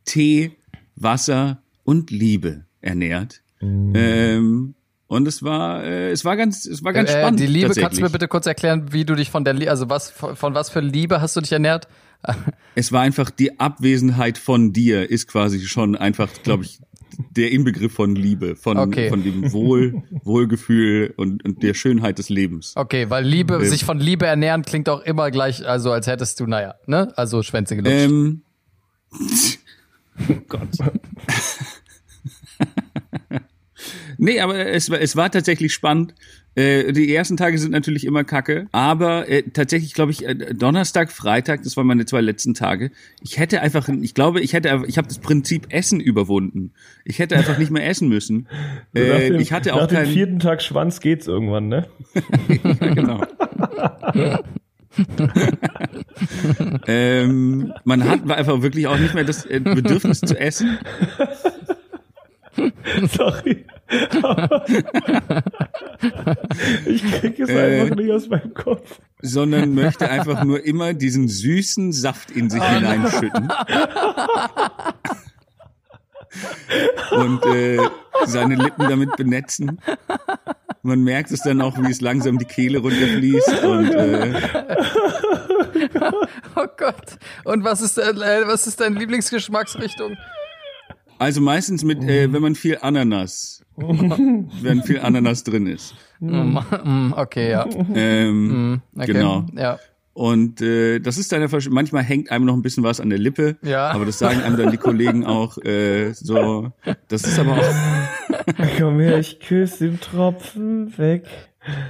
Tee, Wasser und Liebe ernährt. Ähm, und es war, äh, es war ganz, es war ganz Äh, spannend. die Liebe, kannst du mir bitte kurz erklären, wie du dich von der, Lie also was, von, von was für Liebe hast du dich ernährt? Es war einfach die Abwesenheit von dir ist quasi schon einfach, glaube ich, der Inbegriff von Liebe, von, Okay. von dem Wohl, Wohlgefühl und, und der Schönheit des Lebens. Okay, weil Liebe, Ähm. sich von Liebe ernähren klingt auch immer gleich, also als hättest du, naja, ne? Also Schwänze gelutscht. Ähm, oh Gott. nee, aber es war, es war tatsächlich spannend. Äh, die ersten Tage sind natürlich immer kacke, aber äh, tatsächlich glaube ich äh, Donnerstag, Freitag, das waren meine zwei letzten Tage. Ich hätte einfach, ich glaube, ich hätte, ich habe das Prinzip Essen überwunden. Ich hätte einfach nicht mehr essen müssen. nach Äh, dem, ich hatte nach auch dem keinen. vierten Tag Schwanz geht's irgendwann, ne? Ja, genau. ähm, man hat einfach wirklich auch nicht mehr das äh, Bedürfnis zu essen. Sorry. ich krieg es Äh. einfach nicht aus meinem Kopf. sondern möchte einfach nur immer diesen süßen Saft in sich hineinschütten. Und äh, seine Lippen damit benetzen. Man merkt es dann auch, wie es langsam die Kehle runterfließt. Und äh, Oh Gott. Und was ist, dein, äh, was ist deine Lieblingsgeschmacksrichtung? Also meistens mit, äh, wenn man viel Ananas, wenn viel Ananas drin ist. Mm, Okay, ja. Ähm, Okay. Genau. Ja. Und äh, das ist dann einfach, manchmal hängt einem noch ein bisschen was an der Lippe, Ja. aber das sagen einem dann die Kollegen auch äh, so. Das ist aber auch Komm her, ich küsse den Tropfen weg.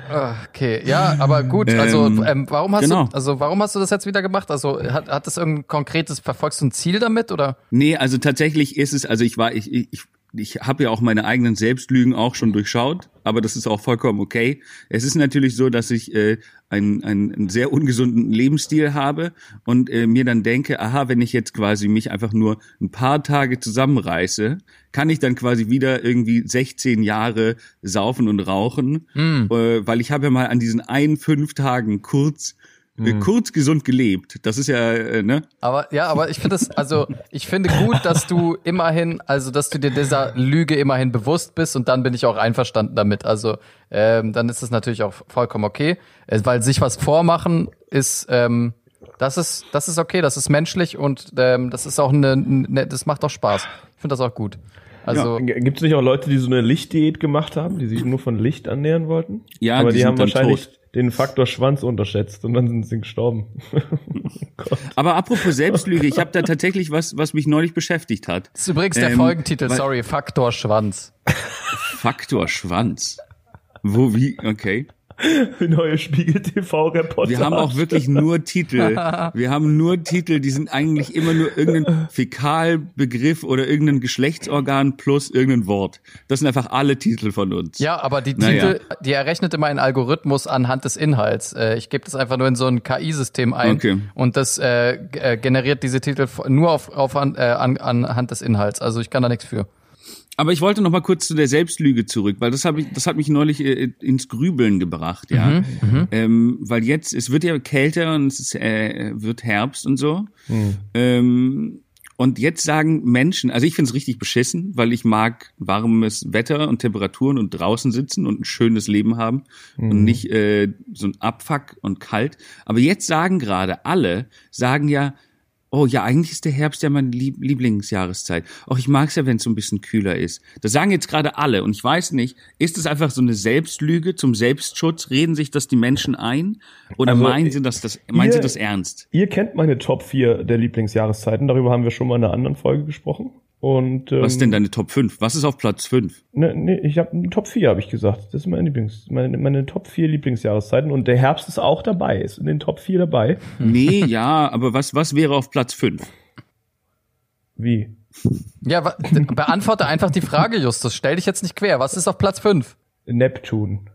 Okay, ja, aber gut, also Ähm, ähm, warum hast genau. du also warum hast du das jetzt wieder gemacht? Also hat, hat das irgendein konkretes verfolgst du ein Ziel damit oder? Nee, also tatsächlich ist es, also ich war, ich, ich, ich, habe ja auch meine eigenen Selbstlügen auch schon durchschaut, aber das ist auch vollkommen okay. Es ist natürlich so, dass ich äh, einen, einen, sehr ungesunden Lebensstil habe und äh, mir dann denke, aha, wenn ich jetzt quasi mich einfach nur ein paar Tage zusammenreiße, kann ich dann quasi wieder irgendwie 16 Jahre saufen und rauchen, äh, weil ich habe ja mal an diesen ein, fünf Tagen kurz äh, kurz gesund gelebt. Das ist ja, äh, ne? Aber ja, aber ich finde es, also ich finde gut, dass du immerhin, also dass du dir dieser Lüge immerhin bewusst bist und dann bin ich auch einverstanden damit. Also ähm, dann ist es natürlich auch vollkommen okay, äh, weil sich was vormachen ist, ähm, das ist, das ist okay, das ist menschlich und ähm, das ist auch eine, eine das macht auch Spaß. Ich finde das auch gut. Also Gibt es nicht auch Leute, die so eine Lichtdiät gemacht haben, die sich nur von Licht ernähren wollten? Ja, aber die die, sind haben dann wahrscheinlich tot. Den Faktor Schwanz unterschätzt und dann sind sie gestorben. Gott. Aber apropos Selbstlüge, ich habe da tatsächlich was, was mich neulich beschäftigt hat. das ist übrigens der Ähm, Folgentitel, weil- sorry, Faktor Schwanz. Faktor Schwanz. Wo, wie, okay. Neue Spiegel TV-Reportage. Wir haben auch wirklich nur Titel. Wir haben nur Titel, die sind eigentlich immer nur irgendein Fäkalbegriff oder irgendein Geschlechtsorgan plus irgendein Wort. Das sind einfach alle Titel von uns. Ja, aber die Naja. Titel, die errechnet immer einen Algorithmus anhand des Inhalts. Äh, ich gebe das einfach nur in so ein KI-System ein Okay. und das äh, äh, generiert diese Titel nur auf, auf an, äh, an, anhand des Inhalts. Also ich kann da nichts für. Aber ich wollte noch mal kurz zu der Selbstlüge zurück, weil das habe ich, das hat mich neulich äh, ins Grübeln gebracht, ja. ähm, weil jetzt es wird ja kälter und es ist, äh, wird Herbst und so. Ähm, und jetzt sagen Menschen, also ich finde es richtig beschissen, weil ich mag warmes Wetter und Temperaturen und draußen sitzen und ein schönes Leben haben und nicht äh, so ein Abfuck und kalt. Aber jetzt sagen gerade alle, sagen ja, Oh ja, eigentlich ist der Herbst ja meine Lieb Lieblingsjahreszeit. Och, ich mag's ja, wenn es so ein bisschen kühler ist. Das sagen jetzt gerade alle und ich weiß nicht, ist es einfach so eine Selbstlüge zum Selbstschutz? Reden sich das die Menschen ein oder Also, meinen sie das, das meinen ihr- sie das ernst? Ihr kennt meine Top 4 der Lieblingsjahreszeiten, darüber haben wir schon mal in einer anderen Folge gesprochen. Und, ähm, Was ist denn deine Top 5? Was ist auf Platz 5? Ne, ne, ich habe Top 4 habe ich gesagt. Das ist meine Lieblings meine, meine Top 4 Lieblingsjahreszeiten und der Herbst ist auch dabei, ist in den Top 4 dabei. Nee, ja, aber was was wäre auf Platz 5? Wie? Ja, beantworte einfach die Frage, Justus. Stell dich jetzt nicht quer. Was ist auf Platz 5? Neptun.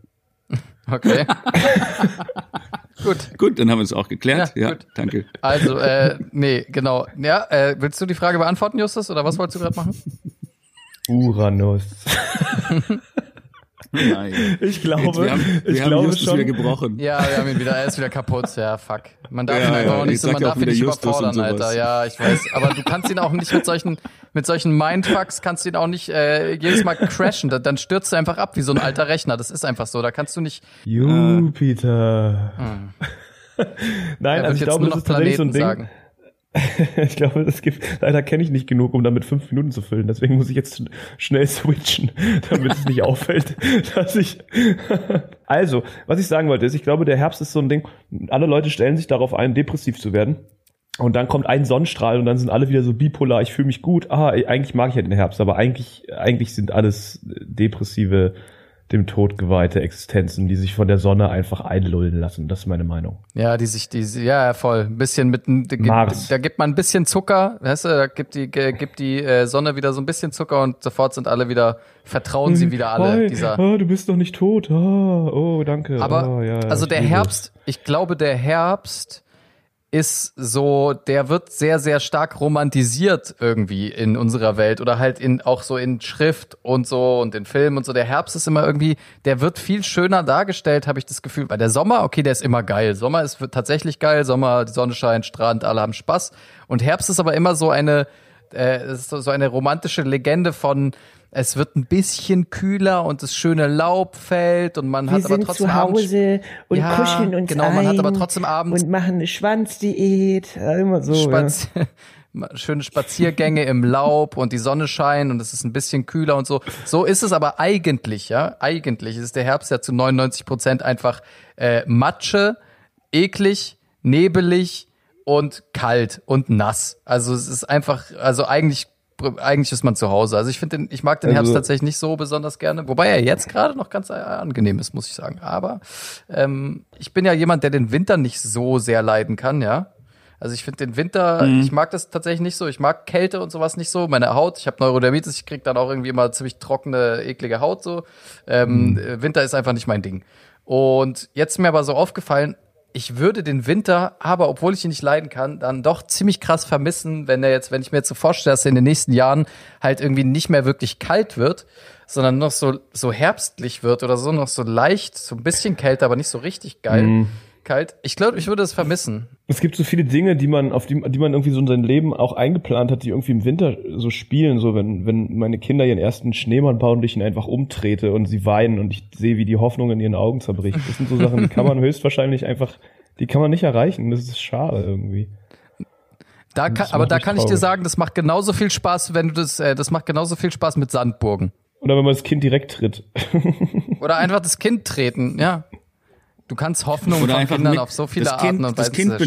Okay. Gut. Gut, dann haben wir es auch geklärt. Ja, Ja, gut. danke. Also, äh, nee, genau. Ja, äh, willst du die Frage beantworten, Justus? Oder was wolltest du gerade machen? Uranus. Nein. Ich glaube, wir haben, wir ich haben glaube Justus schon. wieder gebrochen. Ja, wir haben ihn wieder, er ist wieder kaputt. Ja, fuck. Man darf Ja, ihn einfach ja, auch nicht ich so, man darf ihn wieder nicht Justus überfordern. Alter. Ja, ich weiß. Aber du kannst ihn auch nicht mit solchen, mit solchen Mindfucks kannst du ihn auch nicht äh, jedes Mal crashen. Da- Dann stürzt du einfach ab wie so ein alter Rechner. Das ist einfach so. Da kannst du nicht. Jupiter. Nein, Er also ich jetzt glaube, nur das noch ist tatsächlich so ein Planeten Ding. sagen. Ich glaube, das gibt, leider kenne ich nicht genug, um damit fünf Minuten zu füllen. Deswegen muss ich jetzt schnell switchen, damit es nicht auffällt, dass ich. also, was ich sagen wollte, ist, ich glaube, der Herbst ist so ein Ding. Alle Leute stellen sich darauf ein, depressiv zu werden. Und dann kommt ein Sonnenstrahl und dann sind alle wieder so bipolar. Ich fühle mich gut. Ah, eigentlich mag ich ja den Herbst, aber eigentlich, eigentlich sind alles depressive, dem Tod geweihte Existenzen, die sich von der Sonne einfach einlullen lassen. Das ist meine Meinung. Ja, die sich, die, ja, ja, voll. Ein bisschen mit, da gibt, Mars. da gibt man ein bisschen Zucker, weißt du, da gibt die, gibt die äh, Sonne wieder so ein bisschen Zucker und sofort sind alle wieder, vertrauen sie wieder alle Hi, dieser. ah, du bist doch nicht tot. Ah, oh, danke. Aber ah, ja, also der Herbst, ich glaube, der Herbst ist so, der wird sehr, sehr stark romantisiert irgendwie in unserer Welt oder halt in auch so in Schrift und so und in Filmen und so. Der Herbst ist immer irgendwie, der wird viel schöner dargestellt, habe ich das Gefühl. Weil der Sommer, okay, der ist immer geil. Sommer ist tatsächlich geil. Sommer, die Sonne scheint, Strand, alle haben Spaß. Und Herbst ist aber immer so eine äh, so eine romantische Legende von es wird ein bisschen kühler und das schöne Laub fällt und man Wir hat aber trotzdem zu Hause und Ja, kuscheln uns genau, man hat aber trotzdem abends und machen eine Schwanzdiät. Ja, immer so. Ja. Spaz schöne Spaziergänge im Laub und die Sonne scheint und es ist ein bisschen kühler und so. So ist es aber eigentlich, ja. Eigentlich ist der Herbst ja zu 99 Prozent einfach äh, Matsche, eklig, nebelig und kalt und nass. Also es ist einfach, also eigentlich eigentlich ist man zu Hause. Also ich finde, den- ich mag den Herbst Also- tatsächlich nicht so besonders gerne, wobei er jetzt gerade noch ganz angenehm ist, muss ich sagen. Aber ähm, ich bin ja jemand, der den Winter nicht so sehr leiden kann, ja. Also ich finde den Winter, ich mag das tatsächlich nicht so. Ich mag Kälte und sowas nicht so. Meine Haut, ich habe Neurodermitis, ich krieg dann auch irgendwie immer ziemlich trockene, eklige Haut so. Ähm, äh, Winter ist einfach nicht mein Ding. Und jetzt ist mir aber so aufgefallen, ich würde den Winter, aber obwohl ich ihn nicht leiden kann, dann doch ziemlich krass vermissen, wenn er jetzt, wenn ich mir jetzt so vorstelle, dass er in den nächsten Jahren halt irgendwie nicht mehr wirklich kalt wird, sondern noch so, so herbstlich wird oder so, noch so leicht, so ein bisschen kälter, aber nicht so richtig geil. Kalt. Ich glaube, ich würde es vermissen. Es gibt so viele Dinge, die man, auf die, die man irgendwie so in sein Leben auch eingeplant hat, die irgendwie im Winter so spielen. So, wenn, wenn meine Kinder ihren ersten Schneemann bauen und ich ihn einfach umtrete und sie weinen und ich sehe, wie die Hoffnung in ihren Augen zerbricht. Das sind so Sachen, die kann man höchstwahrscheinlich einfach, die kann man nicht erreichen. Das ist schade irgendwie. Da kann, aber da kann ich dir traurig. sagen, das macht genauso viel Spaß, wenn du das, äh, das macht genauso viel Spaß mit Sandburgen. Oder wenn man das Kind direkt tritt. Oder einfach das Kind treten, ja. Du kannst Hoffnung Oder von einfach Kindern mit- auf so viele das Kind- Arten und das Weisen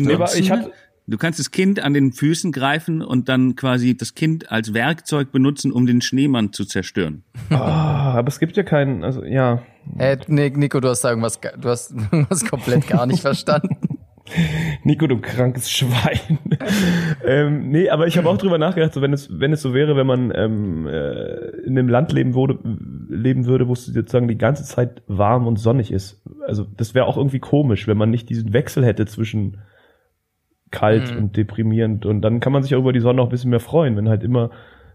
Kind hatte, Du kannst das Kind an den Füßen greifen und dann quasi das Kind als Werkzeug benutzen, um den Schneemann zu zerstören. ah, aber es gibt ja keinen, also ja. Äh, nee, Nico, du hast da irgendwas, ge- du hast irgendwas komplett gar nicht verstanden. Nico, du krankes Schwein. ähm, nee, aber ich habe auch drüber nachgedacht, so wenn es, wenn es so wäre, wenn man ähm, äh, in einem Land leben würde, leben würde, wo es sozusagen die ganze Zeit warm und sonnig ist. Also das wäre auch irgendwie komisch, wenn man nicht diesen Wechsel hätte zwischen kalt und deprimierend. Und dann kann man sich auch über die Sonne auch ein bisschen mehr freuen, wenn halt immer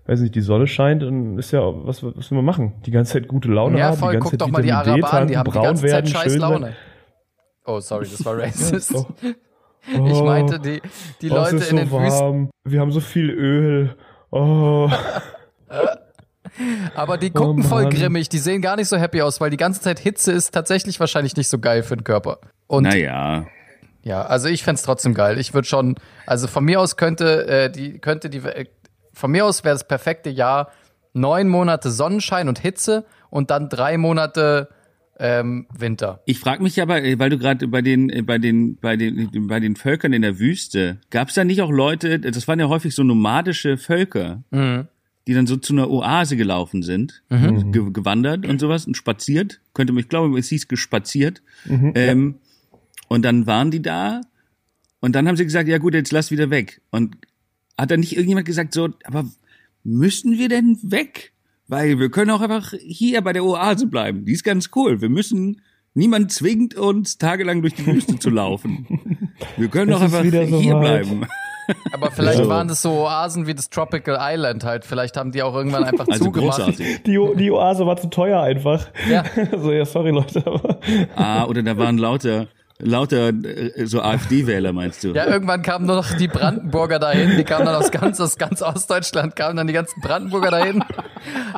weiß nicht, die Sonne scheint, dann ist ja, was, was will man machen? Die ganze Zeit gute Laune ja, haben, voll, die ganze guck Zeit doch mal die D Araber an, die haben die ganze Zeit werden, scheiß schön Laune. werden. Oh, sorry, das war racist. Oh. Ich meinte, die, die Oh, Leute in so den Wüsten, warm. Wir haben so viel Öl. Oh. aber die gucken Oh, voll grimmig, die sehen gar nicht so happy aus, weil die ganze Zeit Hitze ist tatsächlich wahrscheinlich nicht so geil für den Körper. Und Naja. Ja, also ich fänd's trotzdem geil. Ich würde schon, also von mir aus könnte äh, die, könnte die, äh, von mir aus wäre das perfekte Jahr neun Monate Sonnenschein und Hitze und dann drei Monate ähm, Winter. Ich frage mich aber, äh, weil du gerade bei den, äh, bei den, bei den, bei den Völkern in der Wüste, gab es da nicht auch Leute, das waren ja häufig so nomadische Völker, die dann so zu einer Oase gelaufen sind, ge gewandert und sowas und spaziert, könnte man, ich glaube, es hieß gespaziert. ähm, und dann waren die da und dann haben sie gesagt, ja gut, jetzt lass wieder weg. Und hat dann nicht irgendjemand gesagt, so, aber müssen wir denn weg? Weil wir können auch einfach hier bei der Oase bleiben. Die ist ganz cool. Wir müssen, niemand zwingt uns, tagelang durch die Wüste zu laufen. Wir können doch ist einfach so hier weit. bleiben. Aber vielleicht Ja. waren das so Oasen wie das Tropical Island halt. Vielleicht haben die auch irgendwann einfach Also zugemacht. großartig. Die, O- die Oase war zu teuer einfach. Ja. So, ja, sorry Leute, aber Ah, oder da waren lauter, lauter äh, so AfD-Wähler, meinst du? Ja, irgendwann kamen nur noch die Brandenburger dahin, die kamen dann aus ganz, aus ganz Ostdeutschland, kamen dann die ganzen Brandenburger dahin,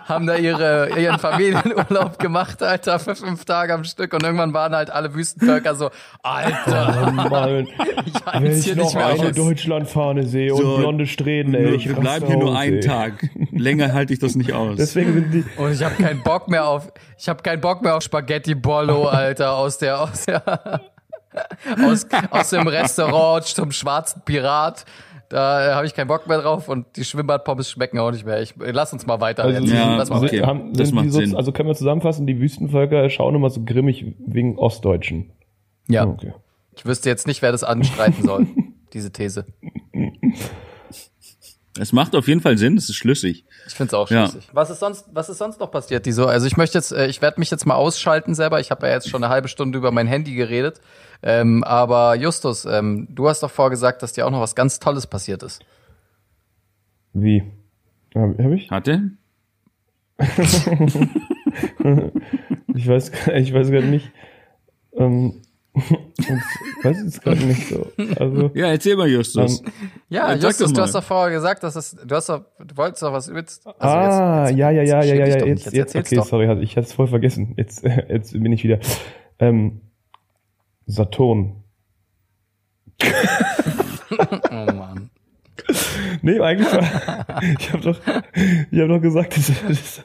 haben da ihre, ihren Familienurlaub gemacht, Alter, für fünf Tage am Stück und irgendwann waren halt alle Wüstenvölker so, Alter, oh Mann, ich halte wenn es ich hier noch nicht mehr eine aus. Deutschlandfahne sehe So, und blonde Strähnen, ey, ich bleiben hier nur einen ey. Tag. Länger halte ich das nicht aus. Deswegen sind die, Und ich habe keinen Bock mehr auf, ich habe keinen Bock mehr auf Spaghetti Bollo, Alter, aus der, aus der, aus, aus dem Restaurant zum schwarzen Pirat. Da habe ich keinen Bock mehr drauf und die Schwimmbadpommes schmecken auch nicht mehr. Ich, lass uns mal weiter. Also. Ja, Lass mal okay. weiter. haben, das macht so, Sinn. Also können wir zusammenfassen, die Wüstenvölker schauen immer so grimmig wegen Ostdeutschen. Ja, Okay. ich wüsste jetzt nicht, wer das anstreiten soll, diese These. Es macht auf jeden Fall Sinn, es ist schlüssig. Ich finde es auch Ja. schlüssig. Was ist sonst, was ist sonst noch passiert, die so? Also ich möchte jetzt, äh, ich werde mich jetzt mal ausschalten selber. Ich habe ja jetzt schon eine halbe Stunde über mein Handy geredet. Ähm, aber Justus, ähm, du hast doch vorgesagt, dass dir auch noch was ganz Tolles passiert ist. Wie? Hab, hab ich? Hatte? Ich weiß, ich weiß gerade nicht. Ähm, und weiß es gerade nicht so. Also, Ja, erzähl mal, Justus. Ähm, Ja, Ja, sag Justus, du hast doch vorher gesagt, dass es, du hast doch, du wolltest doch was übelst. Also ah, ja, ja, ja, ja, ja, ja, doch nicht, jetzt, jetzt, okay, doch. sorry, hatte- ich hatte es voll vergessen. Jetzt, jetzt bin ich wieder. Ähm, Saturn. Oh Mann. Nee, eigentlich war, ich habe doch, ich habe doch gesagt, das, das,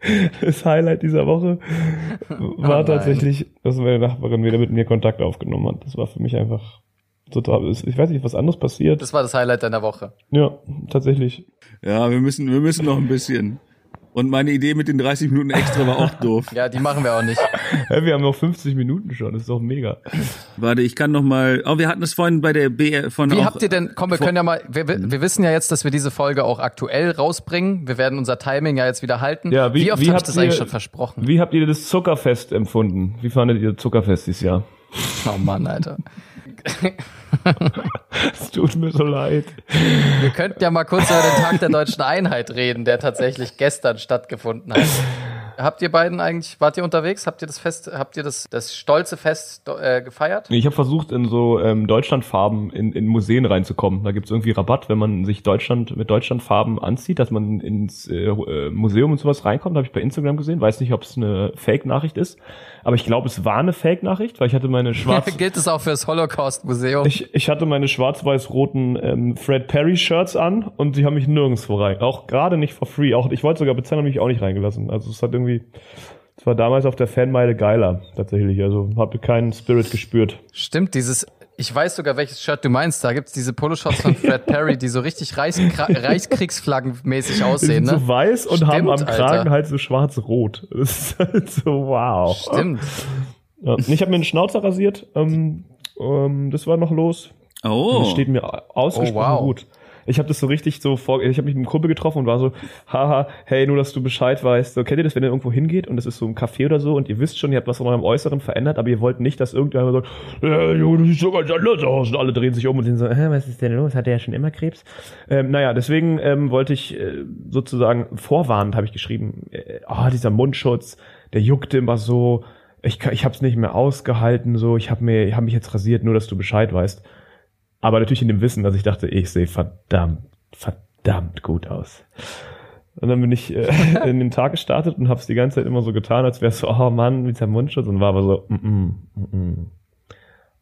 das Highlight dieser Woche war nein. tatsächlich, dass meine Nachbarin wieder mit mir Kontakt aufgenommen hat. Das war für mich einfach total, ich weiß nicht, was anderes passiert. Das war das Highlight deiner Woche. Ja, tatsächlich. Ja, wir müssen, wir müssen noch ein bisschen. Und meine Idee mit den 30 Minuten extra war auch doof. Ja, die machen wir auch nicht. Hä, wir haben noch 50 Minuten schon, das ist doch mega. Warte, ich kann noch mal. Oh, wir hatten es vorhin bei der BR von Wie auch, habt ihr denn, komm, wir können ja mal, wir, wir wir wissen ja jetzt, dass wir diese Folge auch aktuell rausbringen. Wir werden unser Timing ja jetzt wieder halten. Ja, wie- oft wie habe ich habt das ihr- eigentlich schon versprochen? Wie habt ihr das Zuckerfest empfunden? Wie fandet ihr Zuckerfest dieses Jahr? Oh Mann, Alter. Es tut mir so leid. Wir könnten ja mal kurz über den Tag der deutschen Einheit reden, der tatsächlich gestern stattgefunden hat. Habt ihr beiden eigentlich, wart ihr unterwegs? Habt ihr das Fest, habt ihr das, das stolze Fest äh, gefeiert? Ich habe versucht, in so ähm, Deutschlandfarben in, in Museen reinzukommen. Da gibt's irgendwie Rabatt, wenn man sich Deutschland mit Deutschlandfarben anzieht, dass man ins äh, äh, Museum und sowas reinkommt. Habe ich bei Instagram gesehen. Weiß nicht, ob es eine Fake-Nachricht ist, aber ich glaube, es war eine Fake-Nachricht, weil ich hatte meine schwarz Gilt es auch fürs Holocaust-Museum? ich, ich hatte meine schwarz-weiß-roten ähm, Fred Perry-Shirts an und sie haben mich nirgendwo rein. Auch gerade nicht for free. Auch ich wollte sogar bezahlen, haben mich auch nicht reingelassen. Also es hat irgendwie, es war damals auf der Fanmeile geiler tatsächlich. Also habe keinen Spirit gespürt. Stimmt, dieses, ich weiß sogar, welches Shirt du meinst. Da gibt's diese Poloshots von Fred Perry, die so richtig Reichskra Reichskriegsflaggen-mäßig Die aussehen, sind ne? so weiß und Stimmt, haben am Kragen Alter. halt so schwarz-rot. Das ist halt so wow. Stimmt. Ja. Ich habe mir einen Schnauzer rasiert. Ähm, ähm, das war noch los. Oh. Das steht mir ausgesprochen Oh, wow. gut. Ich habe das so richtig so vor, ich habe mich mit einem Kumpel getroffen und war so, haha, hey, nur dass du Bescheid weißt. So, kennt ihr das, wenn ihr irgendwo hingeht und es ist so ein Café oder so und ihr wisst schon, ihr habt was an eurem Äußeren verändert, aber ihr wollt nicht, dass irgendjemand sagt, Junge, du siehst so ganz anders aus. Und alle drehen sich um und sind so, äh, was ist denn los? Hat der ja schon immer Krebs? Ähm, naja, deswegen ähm, wollte ich äh, sozusagen vorwarnend, habe ich geschrieben, äh, oh, dieser Mundschutz, der juckte immer so. Ich, ich habe es nicht mehr ausgehalten, so. Ich habe mir, ich habe mich jetzt rasiert, nur dass du Bescheid weißt. Aber natürlich in dem Wissen, dass ich dachte, ich sehe verdammt, verdammt gut aus. Und dann bin ich äh, in den Tag gestartet und habe es die ganze Zeit immer so getan, als wäre so, oh Mann, mit seinem Mundschutz und war aber so, mm -mm, mm -mm.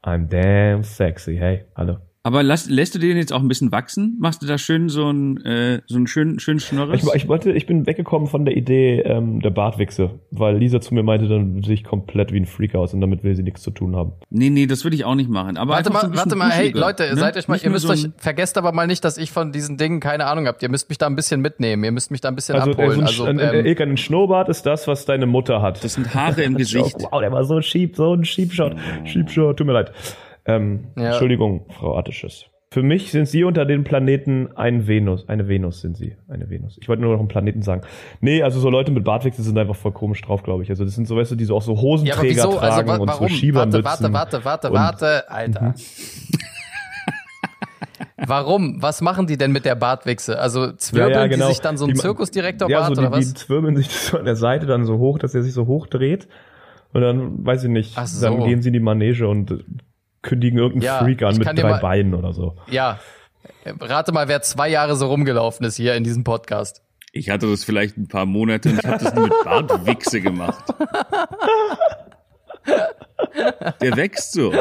I'm damn sexy, hey, hallo. Aber lass, lässt du den jetzt auch ein bisschen wachsen? Machst du da schön so einen, äh, so einen schönen, schönen Schnorres? Ich, ich wollte, ich bin weggekommen von der Idee ähm, der Bartwichse, weil Lisa zu mir meinte, dann sehe ich komplett wie ein Freak aus und damit will sie nichts zu tun haben. nee, nee, das würde ich auch nicht machen. Aber Warte so mal, ein bisschen warte mal, hey Leute, ne? seid euch mal, Nicht ihr müsst so euch, ein- vergesst aber mal nicht, dass ich von diesen Dingen keine Ahnung habt. Ihr müsst mich da ein bisschen mitnehmen, ihr müsst mich da ein bisschen Also, äh, abholen. so ein, also, ein, ein, ähm, Ilka, ein Schnurrbart ist das, was deine Mutter hat. Das sind Haare im Gesicht. Wow, der war so schieb, so ein Schiebshot. Schiebshot, tut mir leid. Ähm, Ja. Entschuldigung, Frau Attisches. Für mich sind Sie unter den Planeten ein Venus. Eine Venus sind Sie. Eine Venus. Ich wollte nur noch einen Planeten sagen. Nee, also so Leute mit Bartwechsel sind einfach voll komisch drauf, glaube ich. Also das sind so, weißt du, die so auch so ja, Hosenträger wieso? Also, tragen wa und warum? so Schiebermützen. warte, warte, warte, warte, Mhm. warte, Alter. Warum? Was machen die denn mit der Bartwichse? Also zwirbeln Ja, ja, genau. die sich dann so ein Zirkusdirektor Ja, Bart so die, oder was? die zwirbeln sich so an der Seite dann so hoch, dass er sich so hoch dreht. Und dann, weiß ich nicht, so. dann gehen sie in die Manege und kündigen irgendeinen Ja, Freak an mit drei mal- Beinen oder so. Ja. Rate mal, wer zwei Jahre so rumgelaufen ist hier in diesem Podcast. Ich hatte das vielleicht ein paar Monate und ich habe das nur mit Bartwichse gemacht. Der wächst so.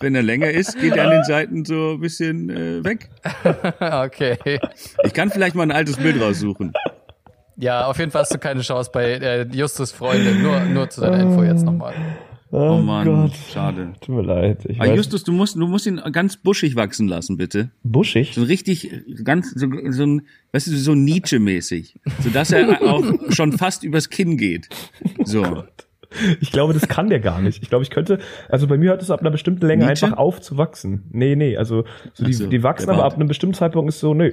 Wenn er länger ist, geht er an den Seiten so ein bisschen äh, weg. okay. Ich kann vielleicht mal ein altes Bild raussuchen. Ja, auf jeden Fall hast du keine Chance bei äh, Justus Freundin. Nur, nur zu deiner Info jetzt nochmal. Oh, Mann, Gott. schade. Tut mir leid. Ich Aber weiß, Justus, du musst, du musst ihn ganz buschig wachsen lassen, bitte. buschig. So richtig, ganz, so, so ein, weißt du, so Nietzsche-mäßig. So dass er auch schon fast übers Kinn geht. So. Ich glaube, das kann der gar nicht. Ich glaube, ich könnte, also bei mir hört es ab einer bestimmten Länge Nietzsche? einfach auf zu wachsen. Nee, nee, also so die, so, die wachsen, aber ab einem bestimmten Zeitpunkt ist so, nö.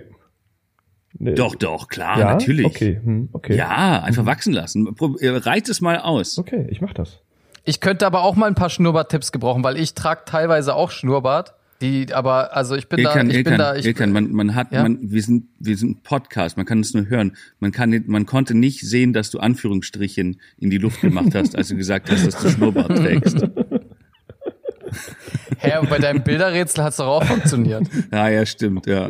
Nee. Doch, doch, klar, ja? natürlich. Okay, hm, okay. Ja, einfach wachsen lassen. Äh, Reiz es mal aus. Okay, ich mach das. Ich könnte aber auch mal ein paar Schnurrbart-Tipps gebrauchen, weil ich trage teilweise auch Schnurrbart. Die, aber, also ich bin da, Ilkan, ich bin Ilkan, da, ich, Ilkan, man, man hat, Ja? man, wir sind, wir sind ein Podcast, man kann es nur hören. Man kann, man konnte nicht sehen, dass du Anführungsstrichen in die Luft gemacht hast, als du gesagt hast, dass du Schnurrbart trägst. hä, und bei deinem Bilderrätsel hat's doch auch funktioniert. Ja, ja, stimmt, ja.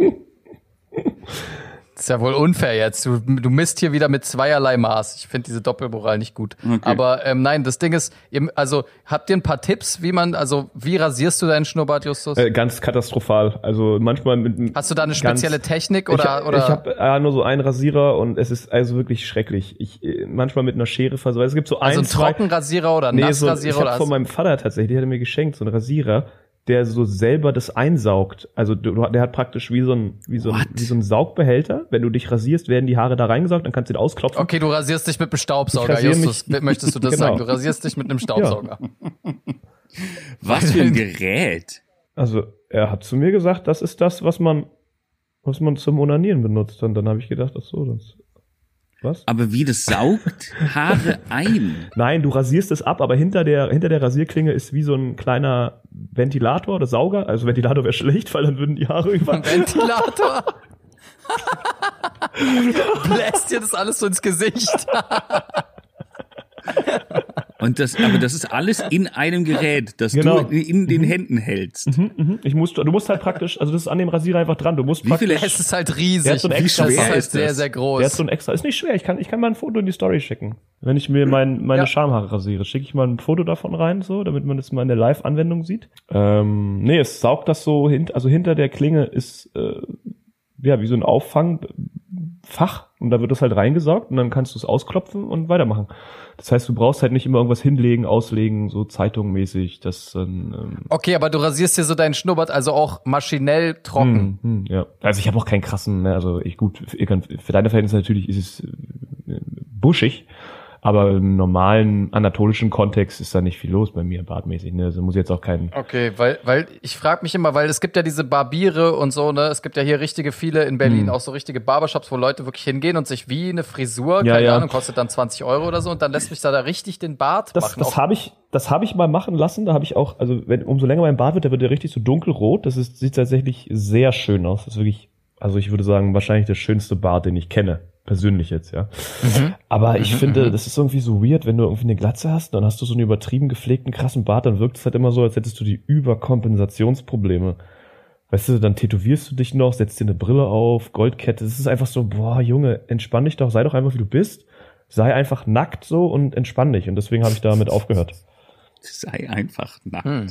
Das ist ja wohl unfair jetzt. Du, du misst hier wieder mit zweierlei Maß. Ich finde diese Doppelmoral nicht gut. Okay. Aber ähm, nein, das Ding ist, ihr, also habt ihr ein paar Tipps, wie man, also wie rasierst du deinen Schnurrbart, Justus? Äh, ganz katastrophal. Also manchmal mit Hast du da eine ganz- spezielle Technik oder ich, oder? ich habe äh, nur so einen Rasierer und es ist also wirklich schrecklich. Ich äh, manchmal mit einer Schere versuche. Es gibt so also ein, Trockenrasierer oder nee, so, ich Nassrasierer habe oder von meinem Vater tatsächlich, der hat mir geschenkt so einen Rasierer, der so selber das einsaugt. Also du, der hat praktisch wie so ein wie so ein, wie so ein Saugbehälter. Wenn du dich rasierst, werden die Haare da reingesaugt, dann kannst du den ausklopfen. Okay, du rasierst dich mit einem Staubsauger, Justus. Möchtest du das Genau. sagen? Du rasierst dich mit einem Staubsauger. Was für ein Gerät. Also er hat zu mir gesagt, das ist das, was man was man zum Onanieren benutzt. Und dann habe ich gedacht, ach so, das was? Aber wie das saugt Haare ein. Nein, du rasierst es ab, aber hinter der, hinter der Rasierklinge ist wie so ein kleiner Ventilator oder Sauger. Also Ventilator wäre schlecht, weil dann würden die Haare über. Ventilator. Bläst dir das alles so ins Gesicht. Und das, aber das ist alles in einem Gerät, das Genau. du in den Händen hältst. Mhm, Ich muss, du musst halt praktisch, also das ist an dem Rasierer einfach dran. Du musst Wie praktisch. viele Es ist halt riesig. Der hat so ein Wie extra- schwer schwer ist ist sehr, sehr groß. Der ist so ein extra, ist nicht schwer. Ich kann, ich kann mal ein Foto in die Story schicken. Wenn ich mir mein, meine Ja. Schamhaare rasiere, schicke ich mal ein Foto davon rein, so, damit man das mal in der Live-Anwendung sieht. Ähm, nee, es saugt das so hin, also hinter der Klinge ist, äh, ja, wie so ein Auffangfach und da wird das halt reingesaugt und dann kannst du es ausklopfen und weitermachen. Das heißt, du brauchst halt nicht immer irgendwas hinlegen, auslegen, so zeitungmäßig, das ähm, Okay, aber du rasierst dir so deinen Schnurrbart also auch maschinell trocken. hm, hm, ja. Also ich habe auch keinen krassen, ne, also ich gut, für, für deine Verhältnisse natürlich ist es äh, buschig, aber im normalen anatolischen Kontext ist da nicht viel los bei mir, bartmäßig. Ne? Also muss jetzt auch kein. Okay, weil, weil ich frage mich immer, weil es gibt ja diese Barbiere und so, ne? Es gibt ja hier richtige viele in Berlin, Hm. auch so richtige Barbershops, wo Leute wirklich hingehen und sich wie eine Frisur, Ja, keine ja. Ahnung, kostet dann 20 Euro oder so und dann lässt mich da, da richtig den Bart Das, machen. das habe ich, das habe ich mal machen lassen. Da habe ich auch, also wenn umso länger mein Bart wird, der wird der richtig so dunkelrot. Das ist, sieht tatsächlich sehr schön aus. Das ist wirklich, also ich würde sagen, wahrscheinlich der schönste Bart, den ich kenne. Persönlich jetzt, ja. Aber ich finde, das ist irgendwie so weird, wenn du irgendwie eine Glatze hast, dann hast du so einen übertrieben gepflegten, krassen Bart, dann wirkt es halt immer so, als hättest du die Überkompensationsprobleme. Weißt du, dann tätowierst du dich noch, setzt dir eine Brille auf, Goldkette. Es ist einfach so, boah, Junge, entspann dich doch, sei doch einfach wie du bist. Sei einfach nackt so und entspann dich. Und deswegen habe ich damit aufgehört. Sei einfach nackt. Hm.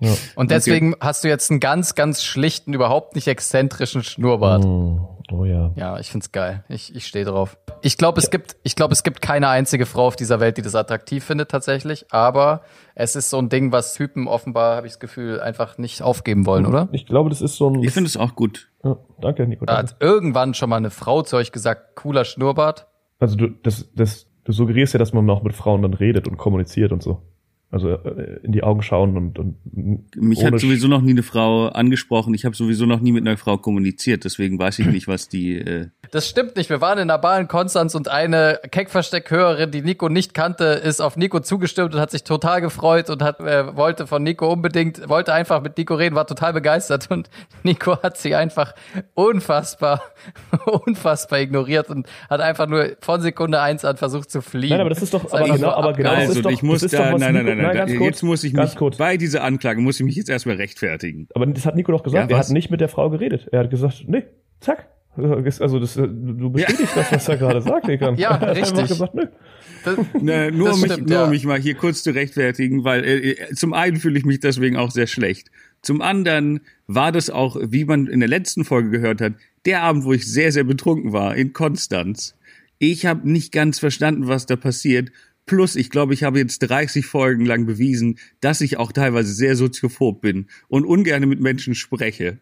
Ja. Und deswegen hast du jetzt einen ganz, ganz schlichten, überhaupt nicht exzentrischen Schnurrbart. Oh, oh ja. Ja, ich find's geil. Ich, ich stehe drauf. Ich glaube, es gibt, ich glaube, es gibt keine einzige Frau auf dieser Welt, die das attraktiv findet tatsächlich. Aber es ist so ein Ding, was Typen offenbar, habe ich das Gefühl, einfach nicht aufgeben wollen, oder? Ich glaube, das ist so ein. Ich finde es auch gut. ja, danke, Nico. Da Danke. hat irgendwann schon mal eine Frau zu euch gesagt, cooler Schnurrbart. Also du, das, das, du suggerierst ja, dass man auch mit Frauen dann redet und kommuniziert und so. Also äh, in die Augen schauen und, und Mich hat sowieso noch nie eine Frau angesprochen. Ich habe sowieso noch nie mit einer Frau kommuniziert. Deswegen weiß ich nicht, was die. Äh, Das stimmt nicht. Wir waren in einer Bar in Konstanz und eine Keckversteck-Hörerin, die Nico nicht kannte, ist auf Nico zugestimmt und hat sich total gefreut und hat äh, wollte von Nico unbedingt, wollte einfach mit Nico reden, war total begeistert und Nico hat sie einfach unfassbar, unfassbar ignoriert und hat einfach nur von Sekunde eins an versucht zu fliehen. Nein, aber das ist doch, Das aber genau, so aber genau, das also ist doch, ich muss da, doch, was nein, nein, Nico, nein, nein, ganz nein. kurz, jetzt muss ich mich kurz. bei dieser Anklage muss ich mich jetzt erstmal rechtfertigen. Aber das hat Nico doch gesagt. Ja, er hat nicht mit der Frau geredet. Er hat gesagt, nee, zack. Also das, äh, du bestätigst das, was er gerade sagt, Nico. Ja, er hat richtig. gesagt, nö. Das- Ne, nur um mich, stimmt, nur ja. um mich mal hier kurz zu rechtfertigen, weil äh, äh, zum einen fühle ich mich deswegen auch sehr schlecht. Zum anderen war das auch, wie man in der letzten Folge gehört hat, der Abend, wo ich sehr, sehr betrunken war in Konstanz. Ich habe nicht ganz verstanden, was da passiert. Plus, ich glaube, ich habe jetzt 30 Folgen lang bewiesen, dass ich auch teilweise sehr soziophob bin und ungern mit Menschen spreche.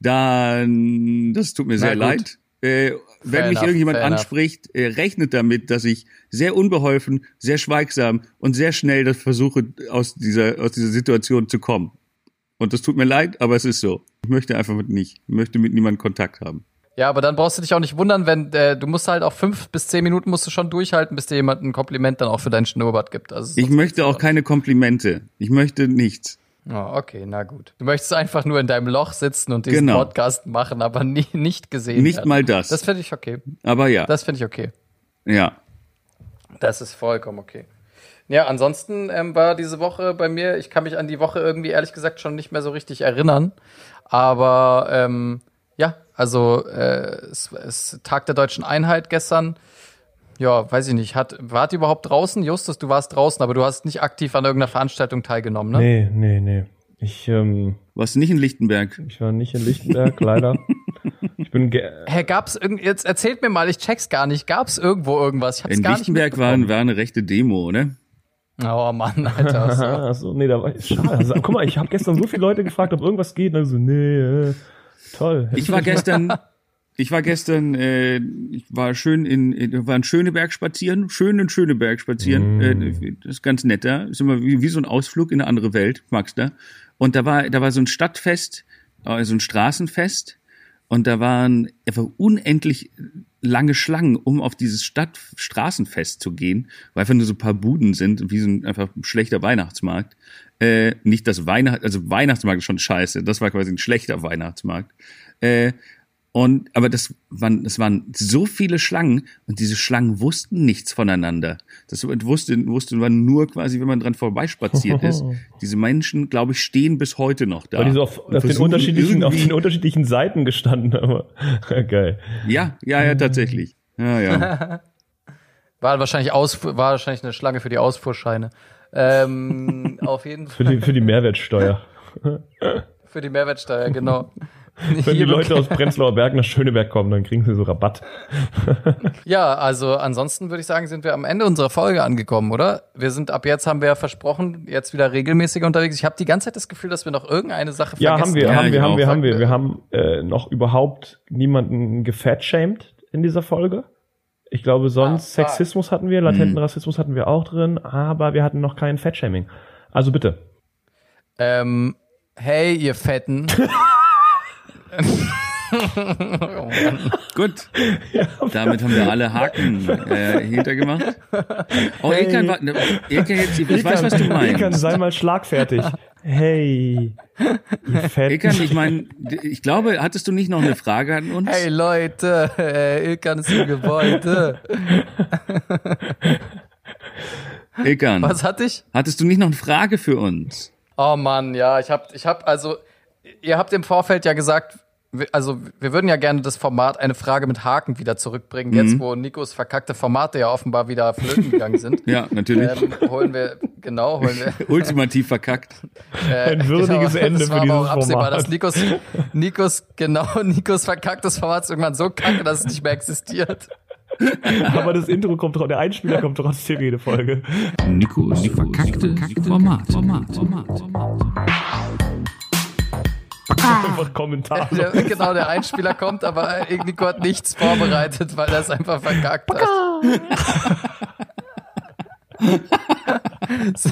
Dann, das tut mir sehr leid. Äh, wenn mich enough, irgendjemand anspricht, äh, rechnet damit, dass ich sehr unbeholfen, sehr schweigsam und sehr schnell das versuche, aus dieser, aus dieser Situation zu kommen. Und das tut mir leid, aber es ist so. Ich möchte einfach mit nicht, ich möchte mit niemandem Kontakt haben. Ja, aber dann brauchst du dich auch nicht wundern, wenn äh, du musst halt auch fünf bis zehn Minuten musst du schon durchhalten, bis dir jemand ein Kompliment dann auch für deinen Schnurrbart gibt. Also Ich möchte auch keine Komplimente. Ich möchte nichts. Oh, okay, na gut. Du möchtest einfach nur in deinem Loch sitzen und diesen Genau. Podcast machen, aber nie, nicht gesehen Nicht werden. mal das. Das finde ich okay. Aber ja, Das finde ich okay. ja. Das ist vollkommen okay. Ja, ansonsten ähm, war diese Woche bei mir, ich kann mich an die Woche irgendwie ehrlich gesagt schon nicht mehr so richtig erinnern. Aber ähm, ja, also äh, es ist Tag der deutschen Einheit gestern. Ja, weiß ich nicht. Hat, wart ihr überhaupt draußen? Justus, du warst draußen, aber du hast nicht aktiv an irgendeiner Veranstaltung teilgenommen, ne? Nee, nee, nee. Ich, ähm, Warst du nicht in Lichtenberg? ich war nicht in Lichtenberg, leider. Ich bin ge Hä, gab's irgend jetzt erzählt mir mal, ich check's gar nicht. Gab's irgendwo irgendwas? Ich hab's In gar Lichtenberg nicht war, war eine rechte Demo, ne? Oh Mann, Alter. So. Ah, so, nee, da war schade. Also, guck mal, ich habe gestern so viele Leute gefragt, ob irgendwas geht. Und dann so, nee, äh, toll. Ich war gestern, ich war gestern, äh, ich war schön in, in war in Schöneberg spazieren, schön in Schöneberg spazieren. Äh, das ist ganz nett da. Ist immer wie, wie so ein Ausflug in eine andere Welt, magst du? Und da war, da war so ein Stadtfest, äh, so ein Straßenfest. Und da waren einfach unendlich lange Schlangen, um auf dieses Stadt Straßenfest zu gehen, weil einfach nur so ein paar Buden sind, wie so ein einfach ein schlechter Weihnachtsmarkt. Äh, nicht das Weihnacht, also Weihnachtsmarkt ist schon scheiße. Das war quasi ein schlechter Weihnachtsmarkt. Äh, und aber das waren, das waren so viele Schlangen und diese Schlangen wussten nichts voneinander. Das wusste, wusste man nur quasi, wenn man dran vorbeispaziert ist. Diese Menschen, glaube ich, stehen bis heute noch da. weil die so auf, auf, den unterschiedlichen, auf den unterschiedlichen Seiten gestanden haben. Geil. Ja, ja, ja, tatsächlich. Ja, ja. War wahrscheinlich Ausfuhr, war wahrscheinlich eine Schlange für die Ausfuhrscheine. Ähm, auf jeden Für Fall die, für die Mehrwertsteuer. für die Mehrwertsteuer, genau. Wenn die Leute aus Prenzlauer Berg nach Schöneberg kommen, dann kriegen sie so Rabatt. Ja, also ansonsten würde ich sagen, sind wir am Ende unserer Folge angekommen, oder? Wir sind ab jetzt haben wir ja versprochen, jetzt wieder regelmäßiger unterwegs. Ich habe die ganze Zeit das Gefühl, dass wir noch irgendeine Sache Ja, vergessen haben wir, Ja, haben wir, haben auch. wir, haben wir. Wir haben äh, noch überhaupt niemanden gefettshamed in dieser Folge. Ich glaube, sonst Ah. Sexismus hatten wir, latenten Mhm. Rassismus hatten wir auch drin, aber wir hatten noch kein Fettshaming. Also bitte. Ähm, hey, ihr Fetten. oh. Gut. Damit haben wir alle Haken äh, hintergemacht. Oh, Ilkan, war, Ilkan jetzt, ich weiß, was du Ilkan, meinst. sei mal schlagfertig. Hey. Ilkan, ich meine, ich glaube, hattest du nicht noch eine Frage an uns? Hey Leute, äh, Ilkan ist im Gebäude. Ilkan, Was hatte ich? hattest du nicht noch eine Frage für uns? Oh Mann, ja, ich hab, ich hab, also, ihr habt im Vorfeld ja gesagt, wir- also wir würden ja gerne das Format eine Frage mit Haken wieder zurückbringen, jetzt Mhm. wo Nikos verkackte Formate ja offenbar wieder flöten gegangen sind. Ja, natürlich. Ähm, holen wir, genau, holen wir. Ultimativ verkackt. Äh, Ein würdiges Ende das für dieses auch absehbar, Format. dass Nikos, Nikos, genau, Nikos verkacktes Format ist irgendwann so kacke, dass es nicht mehr existiert. Aber das Intro kommt, der Einspieler kommt trotzdem jede Folge. Nikos verkackte Format. Format. Einfach Kommentar. Der, genau, der Einspieler kommt, aber Nico hat nichts vorbereitet, weil er es einfach verkackt hat. so,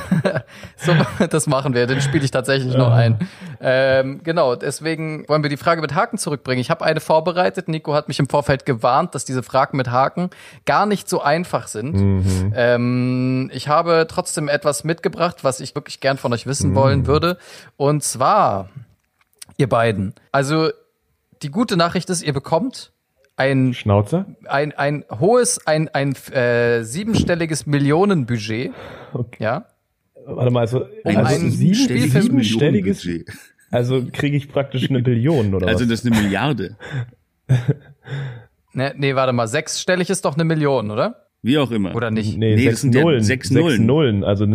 so, das machen wir, den spiele ich tatsächlich noch ein. Ähm, genau, deswegen wollen wir die Frage mit Haken zurückbringen. Ich habe eine vorbereitet. Nico hat mich im Vorfeld gewarnt, dass diese Fragen mit Haken gar nicht so einfach sind. Ähm, ich habe trotzdem etwas mitgebracht, was ich wirklich gern von euch wissen wollen würde. Und zwar, ihr beiden. Also, die gute Nachricht ist, ihr bekommt ein Schnauzer? ein, ein hohes, ein, ein äh, siebenstelliges Millionenbudget. Okay. Ja. Warte mal, also, Um also einen sieben, Spielfilm- siebenstelliges, Millionenbudget. also kriege ich praktisch eine Billion oder Also was? das ist eine Milliarde. Ne, nee, warte mal, sechsstellig ist doch eine Million, oder? Wie auch immer. Oder nicht? Nee, Nee, sechs sind ja Nullen. sechs Sechs Nullen. Nullen. Also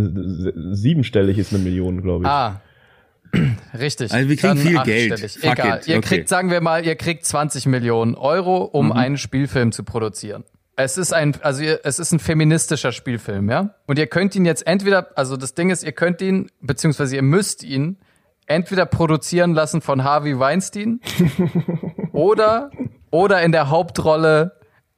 siebenstellig ist eine Million, glaube ich. Ah. Richtig. Also wir kriegen viel. Geld. Egal. it. Ihr Okay. kriegt, sagen wir mal, ihr kriegt 20 Millionen Euro, um Mhm. einen Spielfilm zu produzieren. Es ist ein, also ihr, es ist ein feministischer Spielfilm, ja? Und ihr könnt ihn jetzt entweder, also das Ding ist, ihr könnt ihn, beziehungsweise ihr müsst ihn entweder produzieren lassen von Harvey Weinstein oder, oder in der Hauptrolle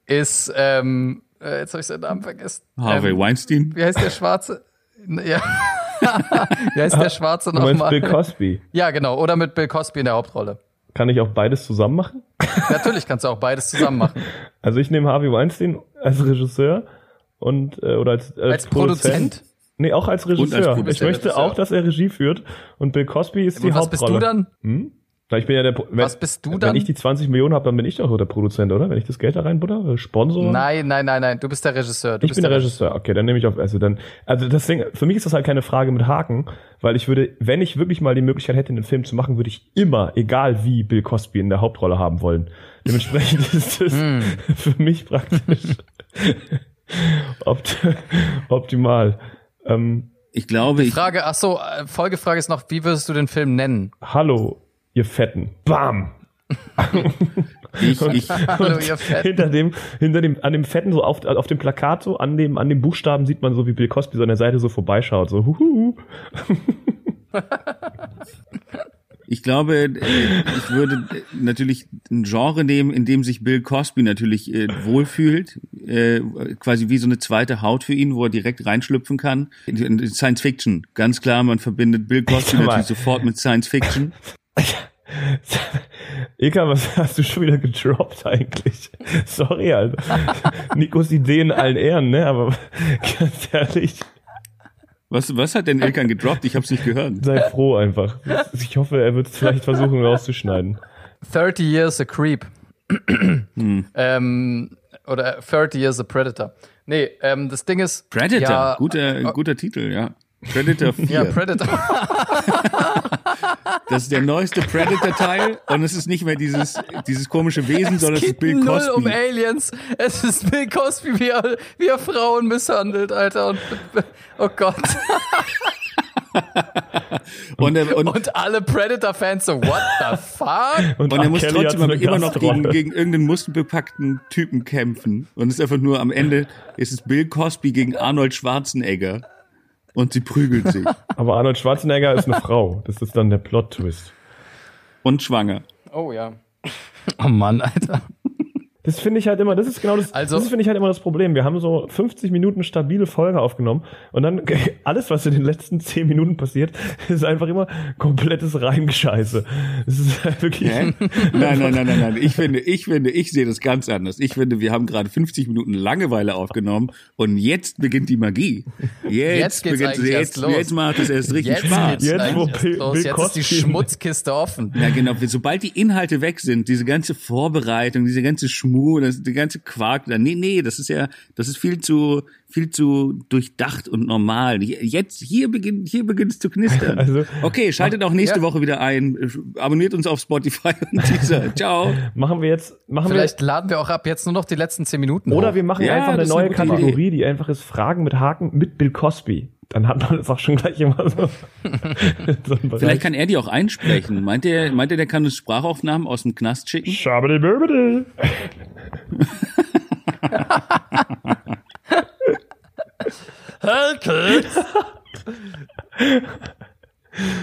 ist, ähm, äh, jetzt habe ich seinen Namen vergessen. Harvey ähm, Weinstein. Wie heißt der Schwarze? Ja. Wie heißt der Schwarze meinst Bill nochmal? Cosby. Ja, genau. Oder mit Bill Cosby in der Hauptrolle. Kann ich auch beides zusammen machen? Natürlich kannst du auch beides zusammen machen. Also ich nehme Harvey Weinstein als Regisseur und äh, oder als, als, Als Produzent? Nee, auch als als Regisseur. Produzent. ich möchte Regisseur. auch, dass er Regie führt. Und Bill Cosby ist die Und was bist Hauptrolle. du dann? Hm? Na, ich bin ja der, Pro- wenn, Was bist du Wenn dann? ich die 20 Millionen habe, dann bin ich doch der Produzent, oder? Wenn ich das Geld da reinbutter, Sponsor. Nein, nein, nein, nein. Du bist der Regisseur. Du Ich bist bin der Regisseur. Okay, dann nehme ich auf. Also dann, also das Ding, für mich ist das halt keine Frage mit Haken, weil ich würde, wenn ich wirklich mal die Möglichkeit hätte, einen Film zu machen, würde ich immer, egal wie, Bill Cosby in der Hauptrolle haben wollen. Dementsprechend ist das Hm. für mich praktisch opt optimal. Ähm, Ich glaube, ich, Frage, ach so, äh, Folgefrage ist noch, wie würdest du den Film nennen? Hallo, ihr Fetten. Bam! ich, ich, Hallo, ihr Fetten. hinter dem, hinter dem, an dem Fetten, so auf, auf dem Plakat, so an dem, an dem Buchstaben sieht man so, wie Bill Cosby so an der Seite so vorbeischaut, so, huhu. Ich glaube, äh, ich würde äh, natürlich ein Genre nehmen, in dem sich Bill Cosby natürlich äh, wohlfühlt, äh, quasi wie so eine zweite Haut für ihn, wo er direkt reinschlüpfen kann. Science Fiction, ganz klar, man verbindet Bill Cosby natürlich sofort mit Science Fiction. Eka, was hast du schon wieder gedroppt eigentlich? Sorry, Alter. Nikos Ideen allen Ehren, ne? Aber ganz ehrlich, Was, was hat denn Ilkan gedroppt? Ich habe es nicht gehört. sei froh einfach. Ich hoffe, er wird es vielleicht versuchen rauszuschneiden. 30 Years a Creep. ähm, oder 30 Years a Predator. Nee, ähm, das Ding ist. Predator, Ja, guter, guter Titel, ja. Predator 4. ja, Predator. das ist der neueste Predator-Teil und es ist nicht mehr dieses, dieses komische Wesen, sondern es ist geht Bill null Cosby. um Aliens. Es ist Bill Cosby, wie er, wie er Frauen misshandelt, Alter. Und, oh Gott. und, er, und, Und alle Predator-Fans so, what the fuck? Und er R. muss Kelly trotzdem immer noch gegen, gegen irgendeinen muskelbepackten Typen kämpfen. Und es ist einfach nur am Ende, ist es Bill Cosby gegen Arnold Schwarzenegger. Und sie prügelt sich. Aber Arnold Schwarzenegger ist eine Frau. Das ist dann der Plot-Twist. Und schwanger. Oh ja. Oh Mann, Alter. Das finde ich halt immer, das ist genau das, Also- das finde ich halt immer das Problem. Wir haben so 50 Minuten stabile Folge aufgenommen und dann alles, was in den letzten 10 Minuten passiert, ist einfach immer komplettes Reingescheiße. Das ist halt wirklich, Hä? Nein, nein, nein, nein, nein. Ich finde, ich finde, ich sehe das ganz anders. Ich finde, wir haben gerade 50 Minuten Langeweile aufgenommen und jetzt beginnt die Magie. Jetzt, Jetzt beginnt, jetzt, erst los. jetzt macht es erst richtig Jetzt Spaß. geht's Jetzt, wo erst Bill- Jetzt ist die Schmutzkiste offen. Ja, genau. Sobald die Inhalte weg sind, diese ganze Vorbereitung, diese ganze Schmu, das, die ganze Quark, da- nee, nee, das ist ja, das ist viel zu, viel zu durchdacht und normal. Jetzt, hier beginnt, hier beginnt es zu knistern. Also- okay, schaltet auch nächste Ja. Woche wieder ein. Abonniert uns auf Spotify und dieser. Ciao. machen wir jetzt, machen Vielleicht laden wir auch ab jetzt nur noch die letzten 10 Minuten. wir, oder hoch. wir machen Ja, einfach eine neue eine Kategorie, die einfach ist Fragen mit Haken mit Bill Cosby. Dann hat man das auch schon gleich immer so. so. Vielleicht kann er die auch einsprechen. Meint er, meint er, der kann uns Sprachaufnahmen aus dem Knast schicken? Schabidi-böbidi.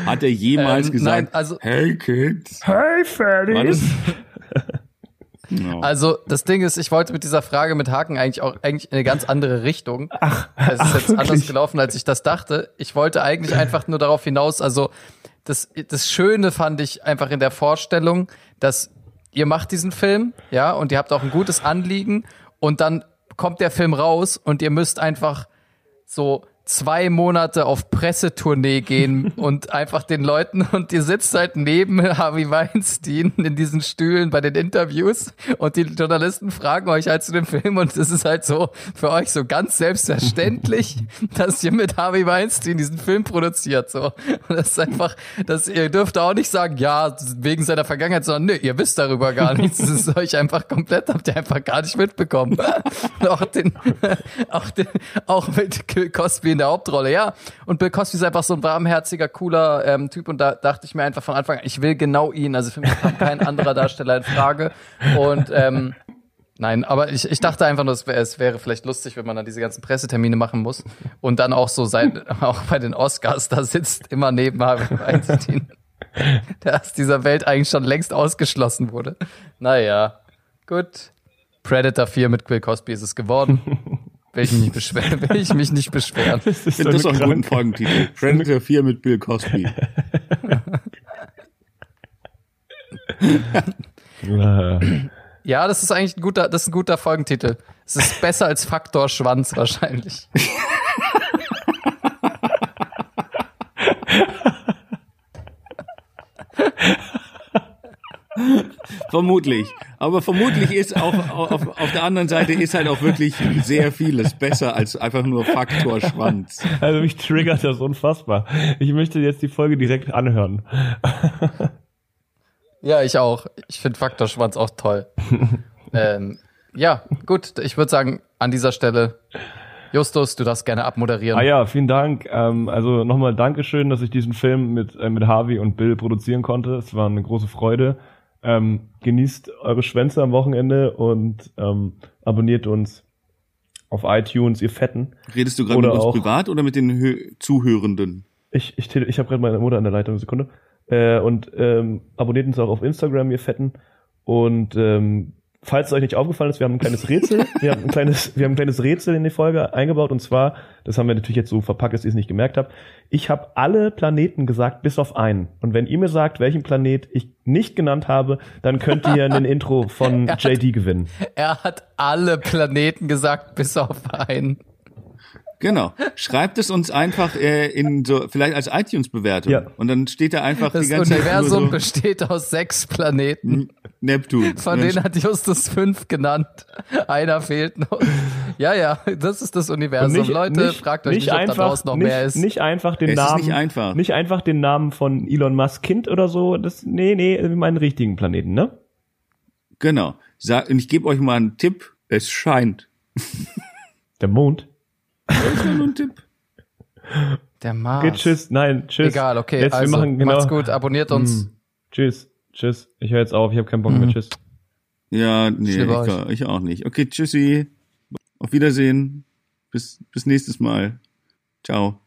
Hat er jemals Ähm, gesagt? nein, also- hey Kids. Hey, Fatties. No. Also das Ding ist, ich wollte mit dieser Frage mit Haken eigentlich auch eigentlich in eine ganz andere Richtung. Ach, es ist jetzt anders wirklich? gelaufen, als ich das dachte. Ich wollte eigentlich einfach nur darauf hinaus, also das, das Schöne fand ich einfach in der Vorstellung, dass ihr macht diesen Film, ja, und ihr habt auch ein gutes Anliegen und dann kommt der Film raus und ihr müsst einfach so zwei Monate auf Pressetournee gehen und einfach den Leuten und ihr sitzt halt neben Harvey Weinstein in diesen Stühlen bei den Interviews und die Journalisten fragen euch halt zu dem Film und es ist halt so für euch so ganz selbstverständlich, dass ihr mit Harvey Weinstein diesen Film produziert so und das ist einfach, dass ihr dürft auch nicht sagen, ja, wegen seiner Vergangenheit, sondern nee, ihr wisst darüber gar nichts, das ist euch einfach komplett, habt ihr einfach gar nicht mitbekommen. Auch den, auch den, auch mit Cosby in der Hauptrolle, ja. Und Bill Cosby ist einfach so ein warmherziger, cooler ähm, Typ und da dachte ich mir einfach von Anfang an, ich will genau ihn. Also für mich kam kein anderer Darsteller in Frage. Und ähm, Nein, aber ich, ich dachte einfach nur, es, wär, es wäre vielleicht lustig, wenn man dann diese ganzen Pressetermine machen muss und dann auch so sein, auch bei den Oscars, da sitzt immer neben Harvey Weinstein, der aus dieser Welt eigentlich schon längst ausgeschlossen wurde. Naja, gut. Predator 4 mit Bill Cosby ist es geworden. Will ich mich nicht beschweren. Will ich mich nicht beschweren. Das ist, so das ist auch ein guter Folgentitel. Friends Predator 4 mit Bill Cosby. ja, das ist eigentlich ein guter, das ist ein guter Folgentitel. Es ist besser als Faktor Schwanz wahrscheinlich. vermutlich. Aber vermutlich ist auch auf, auf der anderen Seite ist halt auch wirklich sehr vieles besser als einfach nur Faktor Schwanz. Also mich triggert das unfassbar. Ich möchte jetzt die Folge direkt anhören. Ja, ich auch. Ich finde Faktor Schwanz auch toll. ähm, ja, gut. Ich würde sagen, an dieser Stelle, Justus, du darfst gerne abmoderieren. Ah ja, vielen Dank. Ähm, also nochmal Dankeschön, dass ich diesen Film mit, äh, mit Harvey und Bill produzieren konnte. Es war eine große Freude. Ähm, genießt eure Schwänze am Wochenende und ähm, abonniert uns auf iTunes, ihr Fetten. Redest du gerade mit uns auch- privat oder mit den Hö Zuhörenden? Ich, ich, ich habe gerade meine Mutter an der Leitung, Sekunde. Äh, und ähm, abonniert uns auch auf Instagram, ihr Fetten. Und ähm, falls es euch nicht aufgefallen ist, wir haben ein kleines Rätsel. wir haben ein kleines, wir haben ein kleines Rätsel in die Folge eingebaut. Und zwar, das haben wir natürlich jetzt so verpackt, dass ihr es nicht gemerkt habt. Ich habe alle Planeten gesagt, bis auf einen. Und wenn ihr mir sagt, welchen Planet ich nicht genannt habe, dann könnt ihr ein Intro von JD gewinnen. Er hat alle Planeten gesagt, bis auf einen. Genau. Schreibt es uns einfach äh, in so vielleicht als iTunes-Bewertung. Ja. Und dann steht da einfach Das die ganze Universum Zeit nur besteht aus sechs Planeten. so Neptun. Von dann denen hat Justus fünf genannt. Einer fehlt noch. Ja, ja, das ist das Universum. Und Leute, fragt euch nicht, ob da draußen noch nicht, mehr ist. Nicht einfach den Es ist Namen. nicht einfach. Nicht einfach den Namen von Elon Musk Kind oder so. Das, nee, nee, wir meinen richtigen Planeten, ne? Genau. Sag, und ich gebe euch mal einen Tipp. Es scheint. Der Mond. Das ist nur ein Tipp. Der Mars. Okay, tschüss. Nein, tschüss. Egal, okay. Jetzt, also, wir machen, genau. macht's gut, abonniert uns. Mm. Tschüss. Tschüss. Ich höre jetzt auf. Ich habe keinen Bock mehr. Tschüss. Ja, nee, ich, ich auch nicht. Okay, tschüssi. Auf Wiedersehen. Bis, bis nächstes Mal. Ciao.